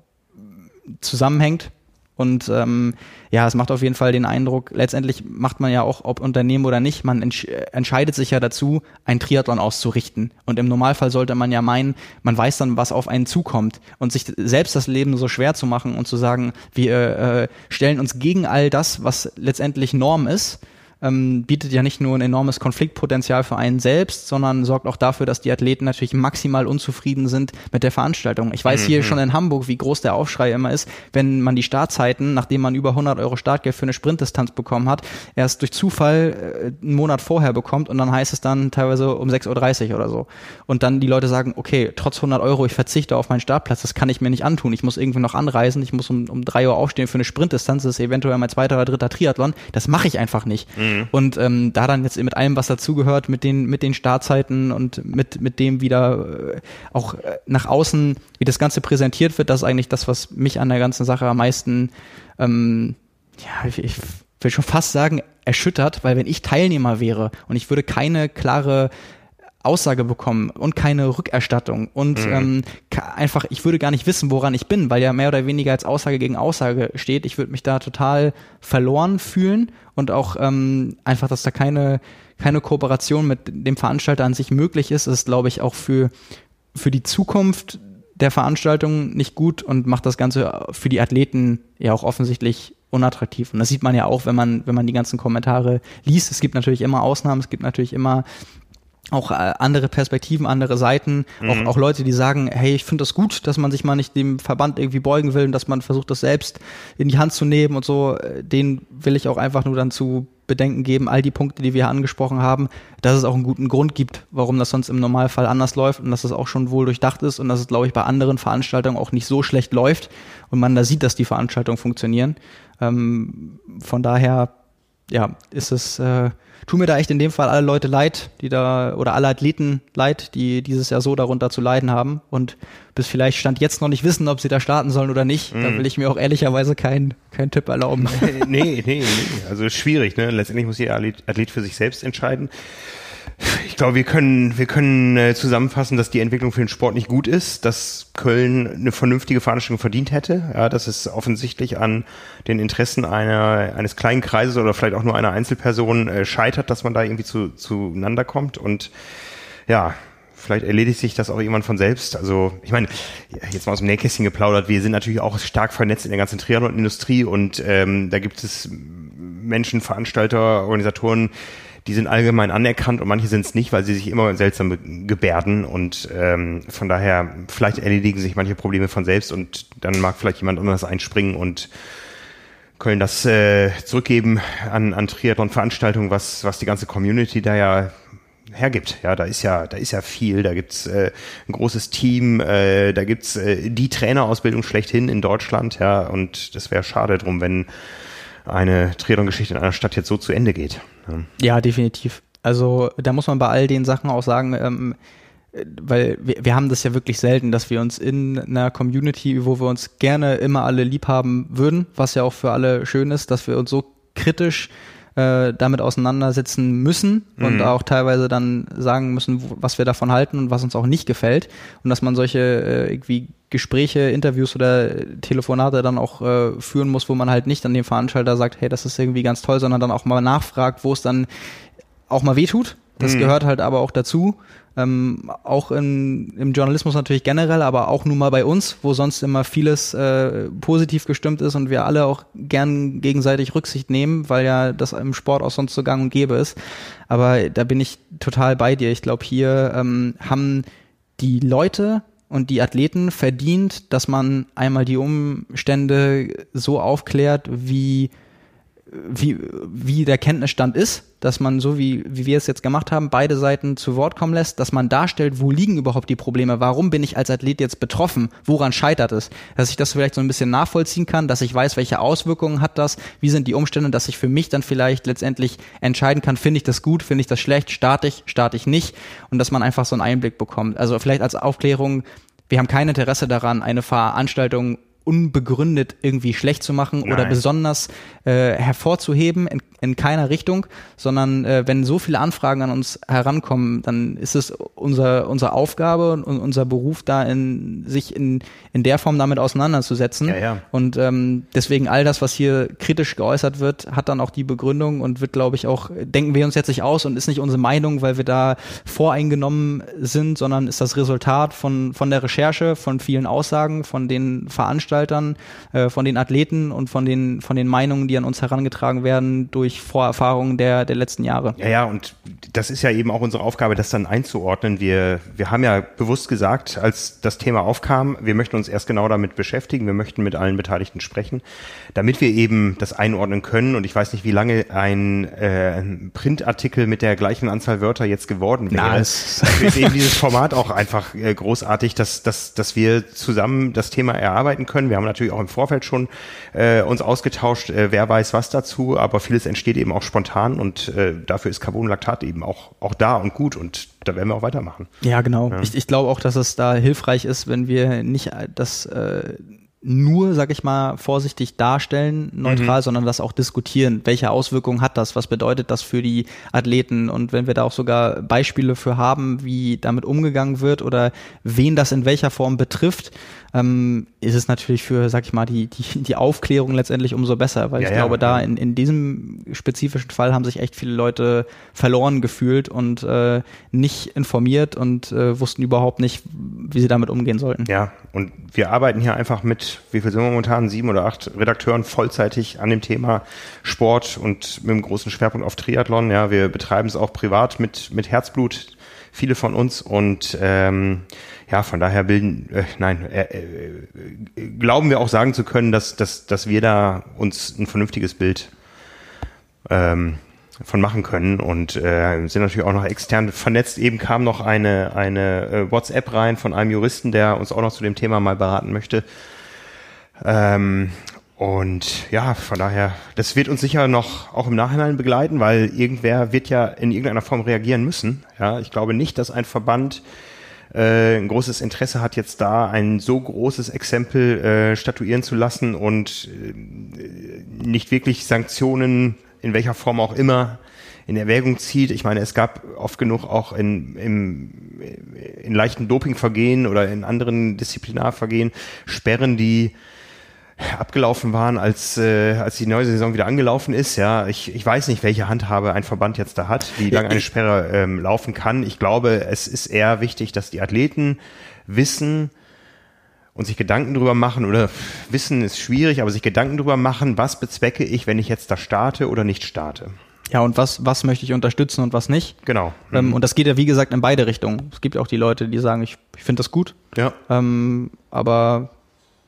zusammenhängt und ähm, ja, es macht auf jeden Fall den Eindruck, letztendlich macht man ja auch, ob Unternehmen oder nicht, man entsch entscheidet sich ja dazu, ein Triathlon auszurichten. Und im Normalfall sollte man ja meinen, man weiß dann, was auf einen zukommt. Und sich selbst das Leben so schwer zu machen und zu sagen, wir äh, stellen uns gegen all das, was letztendlich Norm ist, ähm, bietet ja nicht nur ein enormes Konfliktpotenzial für einen selbst, sondern sorgt auch dafür, dass die Athleten natürlich maximal unzufrieden sind mit der Veranstaltung. Ich weiß mhm. hier schon in Hamburg, wie groß der Aufschrei immer ist, wenn man die Startzeiten, nachdem man über 100 Euro Startgeld für eine Sprintdistanz bekommen hat, erst durch Zufall äh, einen Monat vorher bekommt und dann heißt es dann teilweise um 6.30 Uhr oder so. Und dann die Leute sagen, okay, trotz 100 Euro, ich verzichte auf meinen Startplatz, das kann ich mir nicht antun. Ich muss irgendwie noch anreisen, ich muss um, um 3 Uhr aufstehen für eine Sprintdistanz, das ist eventuell mein zweiter oder dritter Triathlon. Das mache ich einfach nicht. Mhm. Mhm. Und ähm, da dann jetzt mit allem, was dazugehört, mit den, mit den Startzeiten und mit, mit dem wieder äh, auch äh, nach außen, wie das Ganze präsentiert wird, das ist eigentlich das, was mich an der ganzen Sache am meisten, ähm, ja, ich, ich will schon fast sagen, erschüttert, weil wenn ich Teilnehmer wäre und ich würde keine klare Aussage bekommen und keine Rückerstattung und mhm. ähm, einfach, ich würde gar nicht wissen, woran ich bin, weil ja mehr oder weniger als Aussage gegen Aussage steht. Ich würde mich da total verloren fühlen und auch ähm, einfach, dass da keine, keine Kooperation mit dem Veranstalter an sich möglich ist, ist, glaube ich, auch für, für die Zukunft der Veranstaltung nicht gut und macht das Ganze für die Athleten ja auch offensichtlich unattraktiv. Und das sieht man ja auch, wenn man, wenn man die ganzen Kommentare liest. Es gibt natürlich immer Ausnahmen, es gibt natürlich immer auch äh, andere Perspektiven, andere Seiten, mhm. auch, auch Leute, die sagen, hey, ich finde das gut, dass man sich mal nicht dem Verband irgendwie beugen will und dass man versucht, das selbst in die Hand zu nehmen und so, äh, den will ich auch einfach nur dann zu bedenken geben, all die Punkte, die wir angesprochen haben, dass es auch einen guten Grund gibt, warum das sonst im Normalfall anders läuft und dass es auch schon wohl durchdacht ist und dass es, glaube ich, bei anderen Veranstaltungen auch nicht so schlecht läuft und man da sieht, dass die Veranstaltungen funktionieren. Ähm, von daher, ja, ist es äh, tut mir da echt in dem Fall alle Leute leid, die da, oder alle Athleten leid, die dieses Jahr so darunter zu leiden haben und bis vielleicht Stand jetzt noch nicht wissen, ob sie da starten sollen oder nicht. Mhm. Da will ich mir auch ehrlicherweise keinen keinen Tipp erlauben. Nee, nee, nee. Also schwierig, ne? Letztendlich muss jeder Athlet für sich selbst entscheiden. Ich glaube, wir können, wir können äh, zusammenfassen, dass die Entwicklung für den Sport nicht gut ist, dass Köln eine vernünftige Veranstaltung verdient hätte, ja, dass es offensichtlich an den Interessen einer, eines kleinen Kreises oder vielleicht auch nur einer Einzelperson äh, scheitert, dass man da irgendwie zu, zueinander kommt und ja, vielleicht erledigt sich das auch irgendwann von selbst. Also ich meine, jetzt mal aus dem Nähkästchen geplaudert, wir sind natürlich auch stark vernetzt in der ganzen Triathlon-Industrie und ähm, da gibt es Menschen, Veranstalter, Organisatoren, die sind allgemein anerkannt und manche sind es nicht, weil sie sich immer seltsam gebärden und ähm, von daher vielleicht erledigen sich manche Probleme von selbst und dann mag vielleicht jemand anderes einspringen und können das äh, zurückgeben an, an Triathlon-Veranstaltungen, was, was die ganze Community da ja hergibt. Ja, da ist ja, da ist ja viel. Da gibt's äh, ein großes Team, äh, da gibt's äh, die Trainerausbildung schlechthin in Deutschland, ja, und das wäre schade drum, wenn eine Triathlon-Geschichte in einer Stadt jetzt so zu Ende geht. Ja. ja, definitiv. Also da muss man bei all den Sachen auch sagen, ähm, weil wir, wir haben das ja wirklich selten, dass wir uns in einer Community, wo wir uns gerne immer alle lieb haben würden, was ja auch für alle schön ist, dass wir uns so kritisch äh, damit auseinandersetzen müssen und mhm. auch teilweise dann sagen müssen, was wir davon halten und was uns auch nicht gefällt. Und dass man solche äh, irgendwie Gespräche, Interviews oder Telefonate dann auch äh, führen muss, wo man halt nicht an dem Veranstalter sagt, hey, das ist irgendwie ganz toll, sondern dann auch mal nachfragt, wo es dann auch mal wehtut. Das mhm. gehört halt aber auch dazu ähm, auch in, im Journalismus natürlich generell, aber auch nun mal bei uns, wo sonst immer vieles äh, positiv gestimmt ist und wir alle auch gern gegenseitig Rücksicht nehmen, weil ja das im Sport auch sonst so gang und gäbe ist. Aber da bin ich total bei dir. Ich glaube, hier ähm, haben die Leute und die Athleten verdient, dass man einmal die Umstände so aufklärt, wie wie, wie der Kenntnisstand ist, dass man so wie, wie wir es jetzt gemacht haben, beide Seiten zu Wort kommen lässt, dass man darstellt, wo liegen überhaupt die Probleme, warum bin ich als Athlet jetzt betroffen, woran scheitert es, dass ich das vielleicht so ein bisschen nachvollziehen kann, dass ich weiß, welche Auswirkungen hat das, wie sind die Umstände, dass ich für mich dann vielleicht letztendlich entscheiden kann, finde ich das gut, finde ich das schlecht, starte ich, starte ich nicht? Und dass man einfach so einen Einblick bekommt. Also vielleicht als Aufklärung, wir haben kein Interesse daran, eine Veranstaltung unbegründet irgendwie schlecht zu machen Nein. oder besonders äh, hervorzuheben in, in keiner Richtung, sondern äh, wenn so viele Anfragen an uns herankommen, dann ist es unser, unsere Aufgabe und unser Beruf da in sich in, in der Form damit auseinanderzusetzen. Ja, ja. Und ähm, deswegen all das, was hier kritisch geäußert wird, hat dann auch die Begründung und wird, glaube ich, auch, denken wir uns jetzt nicht aus und ist nicht unsere Meinung, weil wir da voreingenommen sind, sondern ist das Resultat von, von der Recherche, von vielen Aussagen, von den Veranstaltern, äh, von den Athleten und von den, von den Meinungen, die an uns herangetragen werden durch Vorerfahrungen der, der letzten Jahre. Ja, ja, und das ist ja eben auch unsere Aufgabe, das dann einzuordnen. Wir, wir haben ja bewusst gesagt, als das Thema aufkam, wir möchten uns erst genau damit beschäftigen, wir möchten mit allen Beteiligten sprechen, damit wir eben das einordnen können. Und ich weiß nicht, wie lange ein äh, Printartikel mit der gleichen Anzahl Wörter jetzt geworden wäre. Na, es ist eben dieses Format auch einfach äh, großartig, dass, dass, dass wir zusammen das Thema erarbeiten können. Wir haben natürlich auch im Vorfeld schon äh, uns ausgetauscht, äh, wer weiß was dazu, aber vieles entsteht eben auch spontan und äh, dafür ist Carbonlaktat eben auch, auch da und gut und da werden wir auch weitermachen. Ja, genau. Ja. Ich, ich glaube auch, dass es da hilfreich ist, wenn wir nicht das äh, nur, sag ich mal, vorsichtig darstellen, neutral, mhm. sondern das auch diskutieren. Welche Auswirkungen hat das? Was bedeutet das für die Athleten? Und wenn wir da auch sogar Beispiele für haben, wie damit umgegangen wird oder wen das in welcher Form betrifft, ähm, ist es natürlich für, sag ich mal, die, die, die Aufklärung letztendlich umso besser, weil ja, ich ja, glaube, ja. da in, in diesem spezifischen Fall haben sich echt viele Leute verloren gefühlt und äh, nicht informiert und äh, wussten überhaupt nicht, wie sie damit umgehen sollten. Ja, und wir arbeiten hier einfach mit, wie viel sind wir momentan, sieben oder acht Redakteuren vollzeitig an dem Thema Sport und mit einem großen Schwerpunkt auf Triathlon. Ja, wir betreiben es auch privat mit, mit Herzblut, viele von uns und ähm, ja, von daher bilden, äh, nein, äh, äh, glauben wir auch sagen zu können, dass, dass, dass wir da uns ein vernünftiges Bild ähm, von machen können und äh, sind natürlich auch noch extern vernetzt. Eben kam noch eine, eine äh, WhatsApp rein von einem Juristen, der uns auch noch zu dem Thema mal beraten möchte. Ähm, und ja, von daher, das wird uns sicher noch auch im Nachhinein begleiten, weil irgendwer wird ja in irgendeiner Form reagieren müssen. Ja, ich glaube nicht, dass ein Verband äh, ein großes Interesse hat, jetzt da ein so großes Exempel äh, statuieren zu lassen und äh, nicht wirklich Sanktionen in welcher Form auch immer in Erwägung zieht. Ich meine, es gab oft genug auch in, im, in leichten Dopingvergehen oder in anderen Disziplinarvergehen Sperren, die abgelaufen waren, als, äh, als die neue Saison wieder angelaufen ist. Ja, ich, ich weiß nicht, welche Handhabe ein Verband jetzt da hat, wie lange eine Sperre ähm, laufen kann. Ich glaube, es ist eher wichtig, dass die Athleten wissen und sich Gedanken drüber machen oder wissen ist schwierig, aber sich Gedanken drüber machen, was bezwecke ich, wenn ich jetzt da starte oder nicht starte. Ja, und was, was möchte ich unterstützen und was nicht. Genau. Ähm, mhm. und das geht ja, wie gesagt, in beide Richtungen. Es gibt auch die Leute, die sagen, ich, ich finde das gut. Ja. Ähm, aber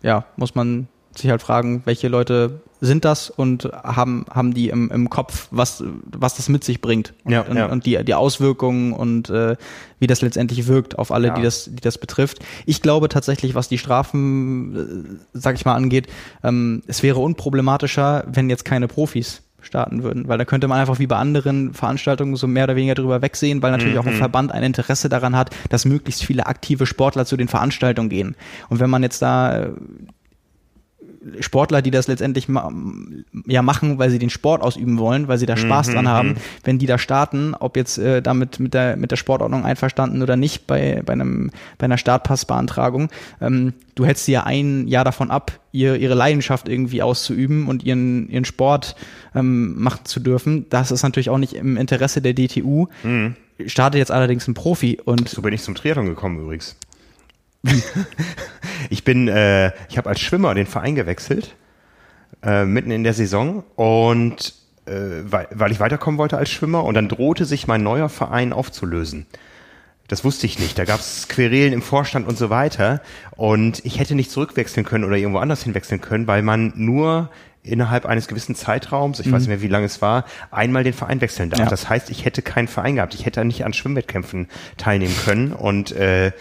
ja, muss man sich halt fragen, welche Leute sind das und haben, haben die im, im Kopf, was, was das mit sich bringt und, ja, und, ja. und die, die Auswirkungen und äh, wie das letztendlich wirkt auf alle, ja. die, das, die das betrifft. Ich glaube tatsächlich, was die Strafen, äh, sag ich mal, angeht, ähm, es wäre unproblematischer, wenn jetzt keine Profis starten würden, weil da könnte man einfach wie bei anderen Veranstaltungen so mehr oder weniger drüber wegsehen, weil natürlich mhm. auch ein. Verband ein Interesse daran hat, dass möglichst viele aktive Sportler zu den Veranstaltungen gehen. Und wenn man jetzt da äh, Sportler, die das letztendlich ma ja machen, weil sie den Sport ausüben wollen, weil sie da Spaß mhm, dran haben, mhm. wenn die da starten, ob jetzt äh, damit mit der mit der Sportordnung einverstanden oder nicht bei bei einem bei einer Startpassbeantragung, ähm, du hältst sie ja ein Jahr davon ab, ihr, ihre Leidenschaft irgendwie auszuüben und ihren ihren Sport ähm, machen zu dürfen. Das ist natürlich auch nicht im Interesse der DTU. Mhm. Startet jetzt allerdings ein Profi und so bin ich zum Triathlon gekommen übrigens. ich bin, äh, ich habe als Schwimmer den Verein gewechselt, äh, mitten in der Saison und äh, weil, weil ich weiterkommen wollte als Schwimmer und dann drohte sich mein neuer Verein aufzulösen. Das wusste ich nicht. Da gab es Querelen im Vorstand und so weiter. Und ich hätte nicht zurückwechseln können oder irgendwo anders hinwechseln können, weil man nur innerhalb eines gewissen Zeitraums, ich mhm. weiß nicht mehr, wie lange es war, einmal den Verein wechseln darf. Ja. Das heißt, ich hätte keinen Verein gehabt. Ich hätte nicht an Schwimmwettkämpfen teilnehmen können. Und äh,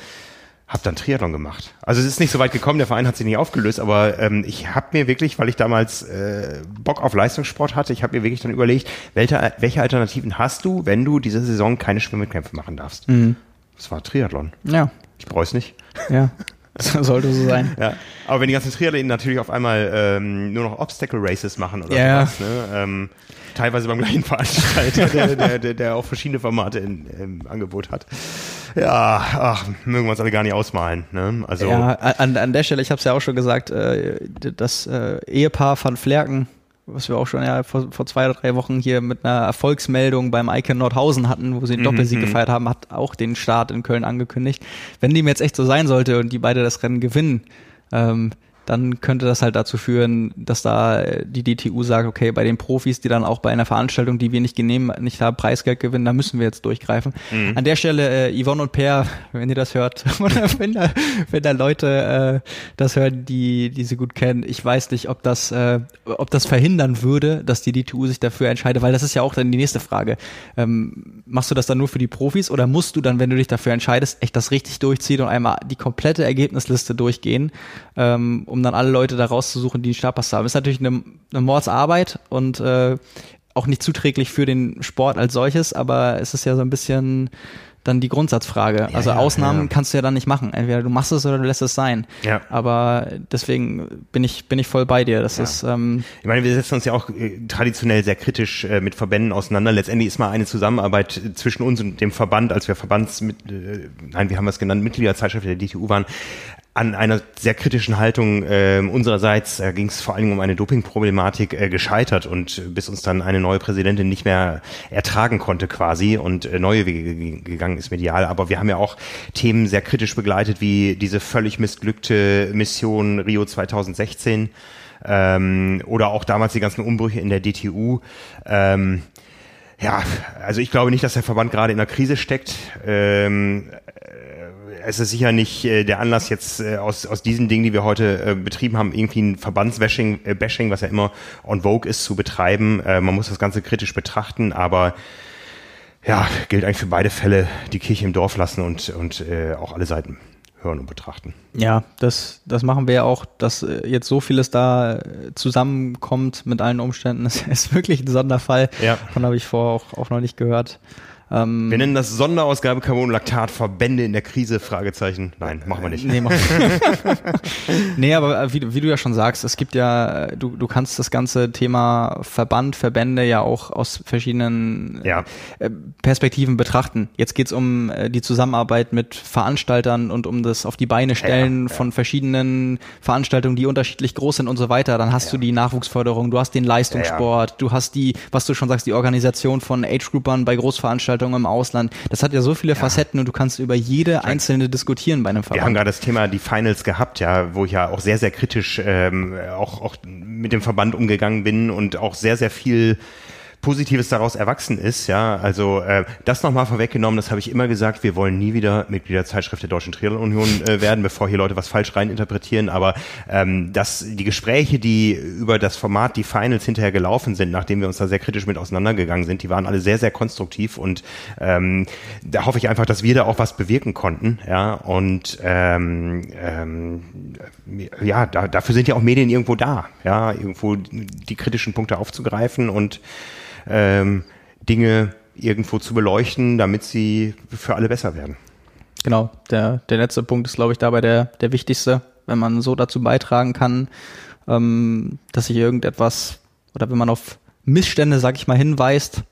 habe dann Triathlon gemacht. Also es ist nicht so weit gekommen, der Verein hat sich nicht aufgelöst, aber ähm, ich habe mir wirklich, weil ich damals äh, Bock auf Leistungssport hatte, ich habe mir wirklich dann überlegt, welche, welche Alternativen hast du, wenn du diese Saison keine Schwimmwettkämpfe machen darfst? Mhm. Das war Triathlon. Ja. Ich bereue es nicht. Ja. Sollte so sein. Ja. Aber wenn die ganzen Triathleten natürlich auf einmal ähm, nur noch Obstacle Races machen oder ja. sowas, ne? ähm, teilweise beim gleichen Veranstalter, der, der, der, der auch verschiedene Formate in, im Angebot hat. Ja, ach, mögen wir uns alle gar nicht ausmalen. Ne? Also ja, an, an der Stelle, ich habe es ja auch schon gesagt, äh, das äh, Ehepaar von Flerken, was wir auch schon ja vor, vor zwei oder drei Wochen hier mit einer Erfolgsmeldung beim Icon Nordhausen hatten, wo sie den mhm, Doppelsieg mhm. gefeiert haben, hat auch den Start in Köln angekündigt. Wenn dem jetzt echt so sein sollte und die beide das Rennen gewinnen, ähm, dann könnte das halt dazu führen, dass da die DTU sagt, okay, bei den Profis, die dann auch bei einer Veranstaltung, die wir nicht genehm, nicht haben, Preisgeld gewinnen, da müssen wir jetzt durchgreifen. Mhm. An der Stelle, äh, Yvonne und Per, wenn ihr das hört, oder wenn da, wenn da Leute äh, das hören, die, die sie gut kennen, ich weiß nicht, ob das, äh, ob das verhindern würde, dass die DTU sich dafür entscheidet, weil das ist ja auch dann die nächste Frage. Ähm, machst du das dann nur für die Profis oder musst du dann, wenn du dich dafür entscheidest, echt das richtig durchziehen und einmal die komplette Ergebnisliste durchgehen, ähm, um um dann alle Leute da rauszusuchen, die einen Startpass haben. Ist natürlich eine, eine Mordsarbeit und äh, auch nicht zuträglich für den Sport als solches, aber es ist ja so ein bisschen dann die Grundsatzfrage. Ja, also ja, Ausnahmen ja. kannst du ja dann nicht machen. Entweder du machst es oder du lässt es sein. Ja. Aber deswegen bin ich, bin ich voll bei dir. Das ist, ähm ich meine, wir setzen uns ja auch äh, traditionell sehr kritisch äh, mit Verbänden auseinander. Letztendlich ist mal eine Zusammenarbeit zwischen uns und dem Verband, als wir Verbands mit, äh, nein, wie haben wir es genannt, Mitgliederzeitschrift der DTU waren, an einer sehr kritischen Haltung äh, unsererseits äh, ging es vor allen Dingen um eine Dopingproblematik äh, gescheitert und bis uns dann eine neue Präsidentin nicht mehr ertragen konnte quasi und äh, neue Wege gegangen ist medial. Aber wir haben ja auch Themen sehr kritisch begleitet, wie diese völlig missglückte Mission Rio 2016 ähm, oder auch damals die ganzen Umbrüche in der DTU. Ähm, ja, also ich glaube nicht, dass der Verband gerade in einer Krise steckt. Ähm, es ist sicher nicht äh, der Anlass jetzt äh, aus, aus diesen Dingen, die wir heute äh, betrieben haben, irgendwie ein Verbandsbashing, äh, Bashing, was ja immer on vogue ist, zu betreiben. Äh, man muss das Ganze kritisch betrachten, aber ja, gilt eigentlich für beide Fälle die Kirche im Dorf lassen und, und äh, auch alle Seiten hören und betrachten. Ja, das, das machen wir ja auch, dass äh, jetzt so vieles da äh, zusammenkommt mit allen Umständen. Das ist wirklich ein Sonderfall. Ja. Davon habe ich vorher auch, auch noch nicht gehört. Ähm, wir nennen das Sonderausgabe Carbonlaktat Verbände in der Krise, Fragezeichen. Nein, machen wir nicht. Nee, mach nee aber äh, wie, wie, du ja schon sagst, es gibt ja, du, du kannst das ganze Thema Verband, Verbände ja auch aus verschiedenen ja. Äh, Perspektiven betrachten. Jetzt geht's um äh, die Zusammenarbeit mit Veranstaltern und um das auf die Beine stellen ja, ja. von verschiedenen Veranstaltungen, die unterschiedlich groß sind und so weiter. Dann hast du die Nachwuchsförderung, du hast den Leistungssport, du hast die, was du schon sagst, die Organisation von Age-Groupern bei Großveranstaltungen Veranstaltungen im Ausland. Das hat ja so viele ja. Facetten und du kannst über jede einzelne diskutieren bei einem Verband. Wir haben gerade das Thema die Finals gehabt, ja, wo ich ja auch sehr, sehr kritisch ähm, auch, auch mit dem Verband umgegangen bin und auch sehr, sehr viel Positives daraus erwachsen ist. Ja, also äh, das nochmal vorweggenommen, das habe ich immer gesagt, wir wollen nie wieder Mitglied der Zeitschrift der Deutschen Triathlon Union äh, werden, bevor hier Leute was falsch reininterpretieren. Aber ähm, dass die Gespräche, die über das Format, die Finals hinterher gelaufen sind, nachdem wir uns da sehr kritisch mit auseinandergegangen sind, die waren alle sehr, sehr konstruktiv und ähm, da hoffe ich einfach, dass wir da auch was bewirken konnten. Ja, und ähm, ähm, ja, da, dafür sind ja auch Medien irgendwo da, ja, irgendwo die kritischen Punkte aufzugreifen und ähm, Dinge irgendwo zu beleuchten, damit sie für alle besser werden. Genau, der, der letzte Punkt ist, glaube ich, dabei der, der wichtigste, wenn man so dazu beitragen kann, ähm, dass sich irgendetwas oder wenn man auf Missstände, sag ich mal, hinweist,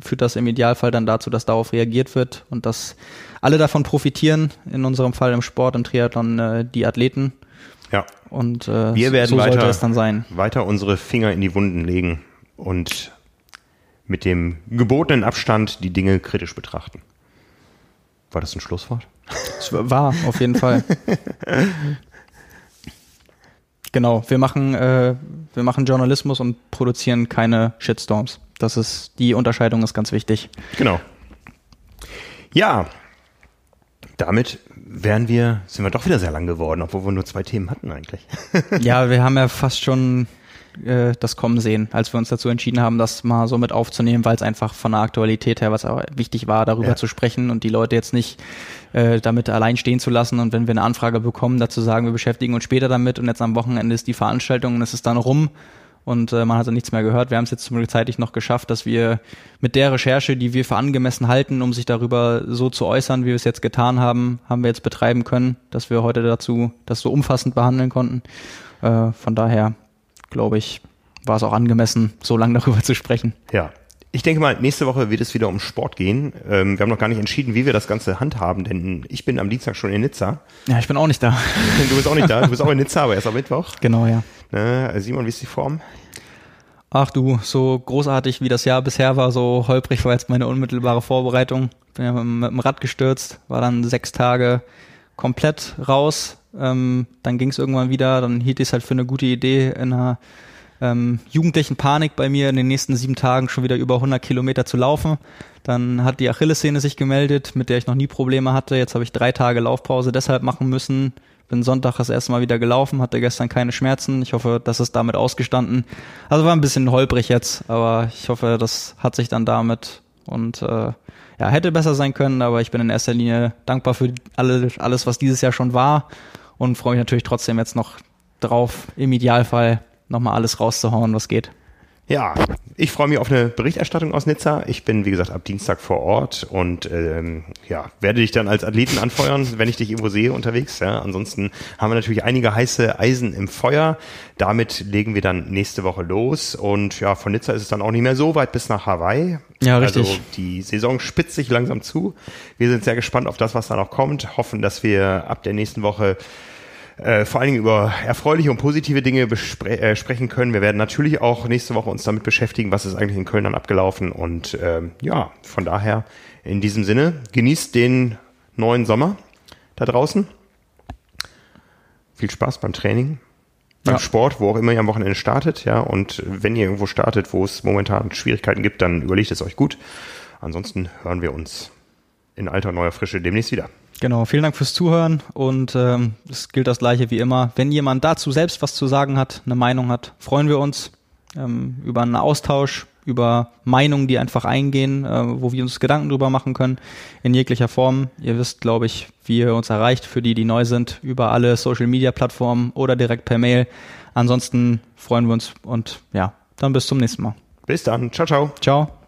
führt das im Idealfall dann dazu, dass darauf reagiert wird und dass alle davon profitieren, in unserem Fall im Sport, im Triathlon, äh, die Athleten. Ja. Und äh, wir werden so weiter, es dann sein. weiter unsere Finger in die Wunden legen und mit dem gebotenen Abstand die Dinge kritisch betrachten. War das ein Schlusswort? Es war, auf jeden Fall. genau, wir machen, äh, wir machen Journalismus und produzieren keine Shitstorms. Das ist, die Unterscheidung ist ganz wichtig. Genau. Ja, damit wären wir, sind wir doch wieder sehr lang geworden, obwohl wir nur zwei Themen hatten eigentlich. ja, wir haben ja fast schon äh, das kommen sehen, als wir uns dazu entschieden haben, das mal so mit aufzunehmen, weil es einfach von der Aktualität her was auch wichtig war, darüber ja. zu sprechen und die Leute jetzt nicht äh, damit allein stehen zu lassen und wenn wir eine Anfrage bekommen, dazu sagen, wir beschäftigen uns später damit und jetzt am Wochenende ist die Veranstaltung und es ist dann rum und äh, man hat nichts mehr gehört. Wir haben es jetzt zum Glück zeitig noch geschafft, dass wir mit der Recherche, die wir für angemessen halten, um sich darüber so zu äußern, wie wir es jetzt getan haben, haben wir jetzt betreiben können, dass wir heute dazu das so umfassend behandeln konnten. Äh, von daher glaube ich, war es auch angemessen, so lange darüber zu sprechen. Ja. Ich denke mal, nächste Woche wird es wieder um Sport gehen. Ähm, wir haben noch gar nicht entschieden, wie wir das Ganze handhaben, denn ich bin am Dienstag schon in Nizza. Ja, ich bin auch nicht da. du bist auch nicht da. Du bist auch in Nizza, aber erst am Mittwoch. Genau, ja. Ne? Simon, wie ist die Form? Ach du, so großartig wie das Jahr bisher war, so holprig war jetzt meine unmittelbare Vorbereitung. Bin ja mit dem Rad gestürzt, war dann sechs Tage komplett raus. Ähm, dann ging es irgendwann wieder, dann hielt ich es halt für eine gute Idee, in einer ähm, jugendlichen Panik bei mir in den nächsten sieben Tagen schon wieder über 100 Kilometer zu laufen. Dann hat die Achillessehne sich gemeldet, mit der ich noch nie Probleme hatte. Jetzt habe ich drei Tage Laufpause deshalb machen müssen. Bin Sonntag das erste Mal wieder gelaufen, hatte gestern keine Schmerzen. Ich hoffe, das ist damit ausgestanden. Also war ein bisschen holprig jetzt, aber ich hoffe, das hat sich dann damit und äh, ja, hätte besser sein können, aber ich bin in erster Linie dankbar für alle, alles, was dieses Jahr schon war und freue mich natürlich trotzdem jetzt noch drauf, im Idealfall nochmal alles rauszuhauen, was geht. Ja, ich freue mich auf eine Berichterstattung aus Nizza. Ich bin, wie gesagt, ab Dienstag vor Ort und ähm, ja, werde dich dann als Athleten anfeuern, wenn ich dich irgendwo sehe unterwegs. Ja. Ansonsten haben wir natürlich einige heiße Eisen im Feuer. Damit legen wir dann nächste Woche los. Und ja, von Nizza ist es dann auch nicht mehr so weit bis nach Hawaii. Ja, richtig. Also die Saison spitzt sich langsam zu. Wir sind sehr gespannt auf das, was da noch kommt. Hoffen, dass wir ab der nächsten Woche äh, vor allen Dingen über erfreuliche und positive Dinge äh, sprechen können. Wir werden natürlich auch nächste Woche uns damit beschäftigen, was ist eigentlich in Köln dann abgelaufen. Und ähm, ja, von daher in diesem Sinne, genießt den neuen Sommer da draußen. Viel Spaß beim Training, beim ja. Sport, wo auch immer ihr am Wochenende startet, ja. Und wenn ihr irgendwo startet, wo es momentan Schwierigkeiten gibt, dann überlegt es euch gut. Ansonsten hören wir uns in alter neuer Frische demnächst wieder. Genau, vielen Dank fürs Zuhören und ähm, es gilt das gleiche wie immer. Wenn jemand dazu selbst was zu sagen hat, eine Meinung hat, freuen wir uns ähm, über einen Austausch, über Meinungen, die einfach eingehen, äh, wo wir uns Gedanken drüber machen können, in jeglicher Form. Ihr wisst, glaube ich, wie ihr uns erreicht, für die, die neu sind, über alle Social-Media-Plattformen oder direkt per Mail. Ansonsten freuen wir uns und ja, dann bis zum nächsten Mal. Bis dann. Ciao, ciao. Ciao.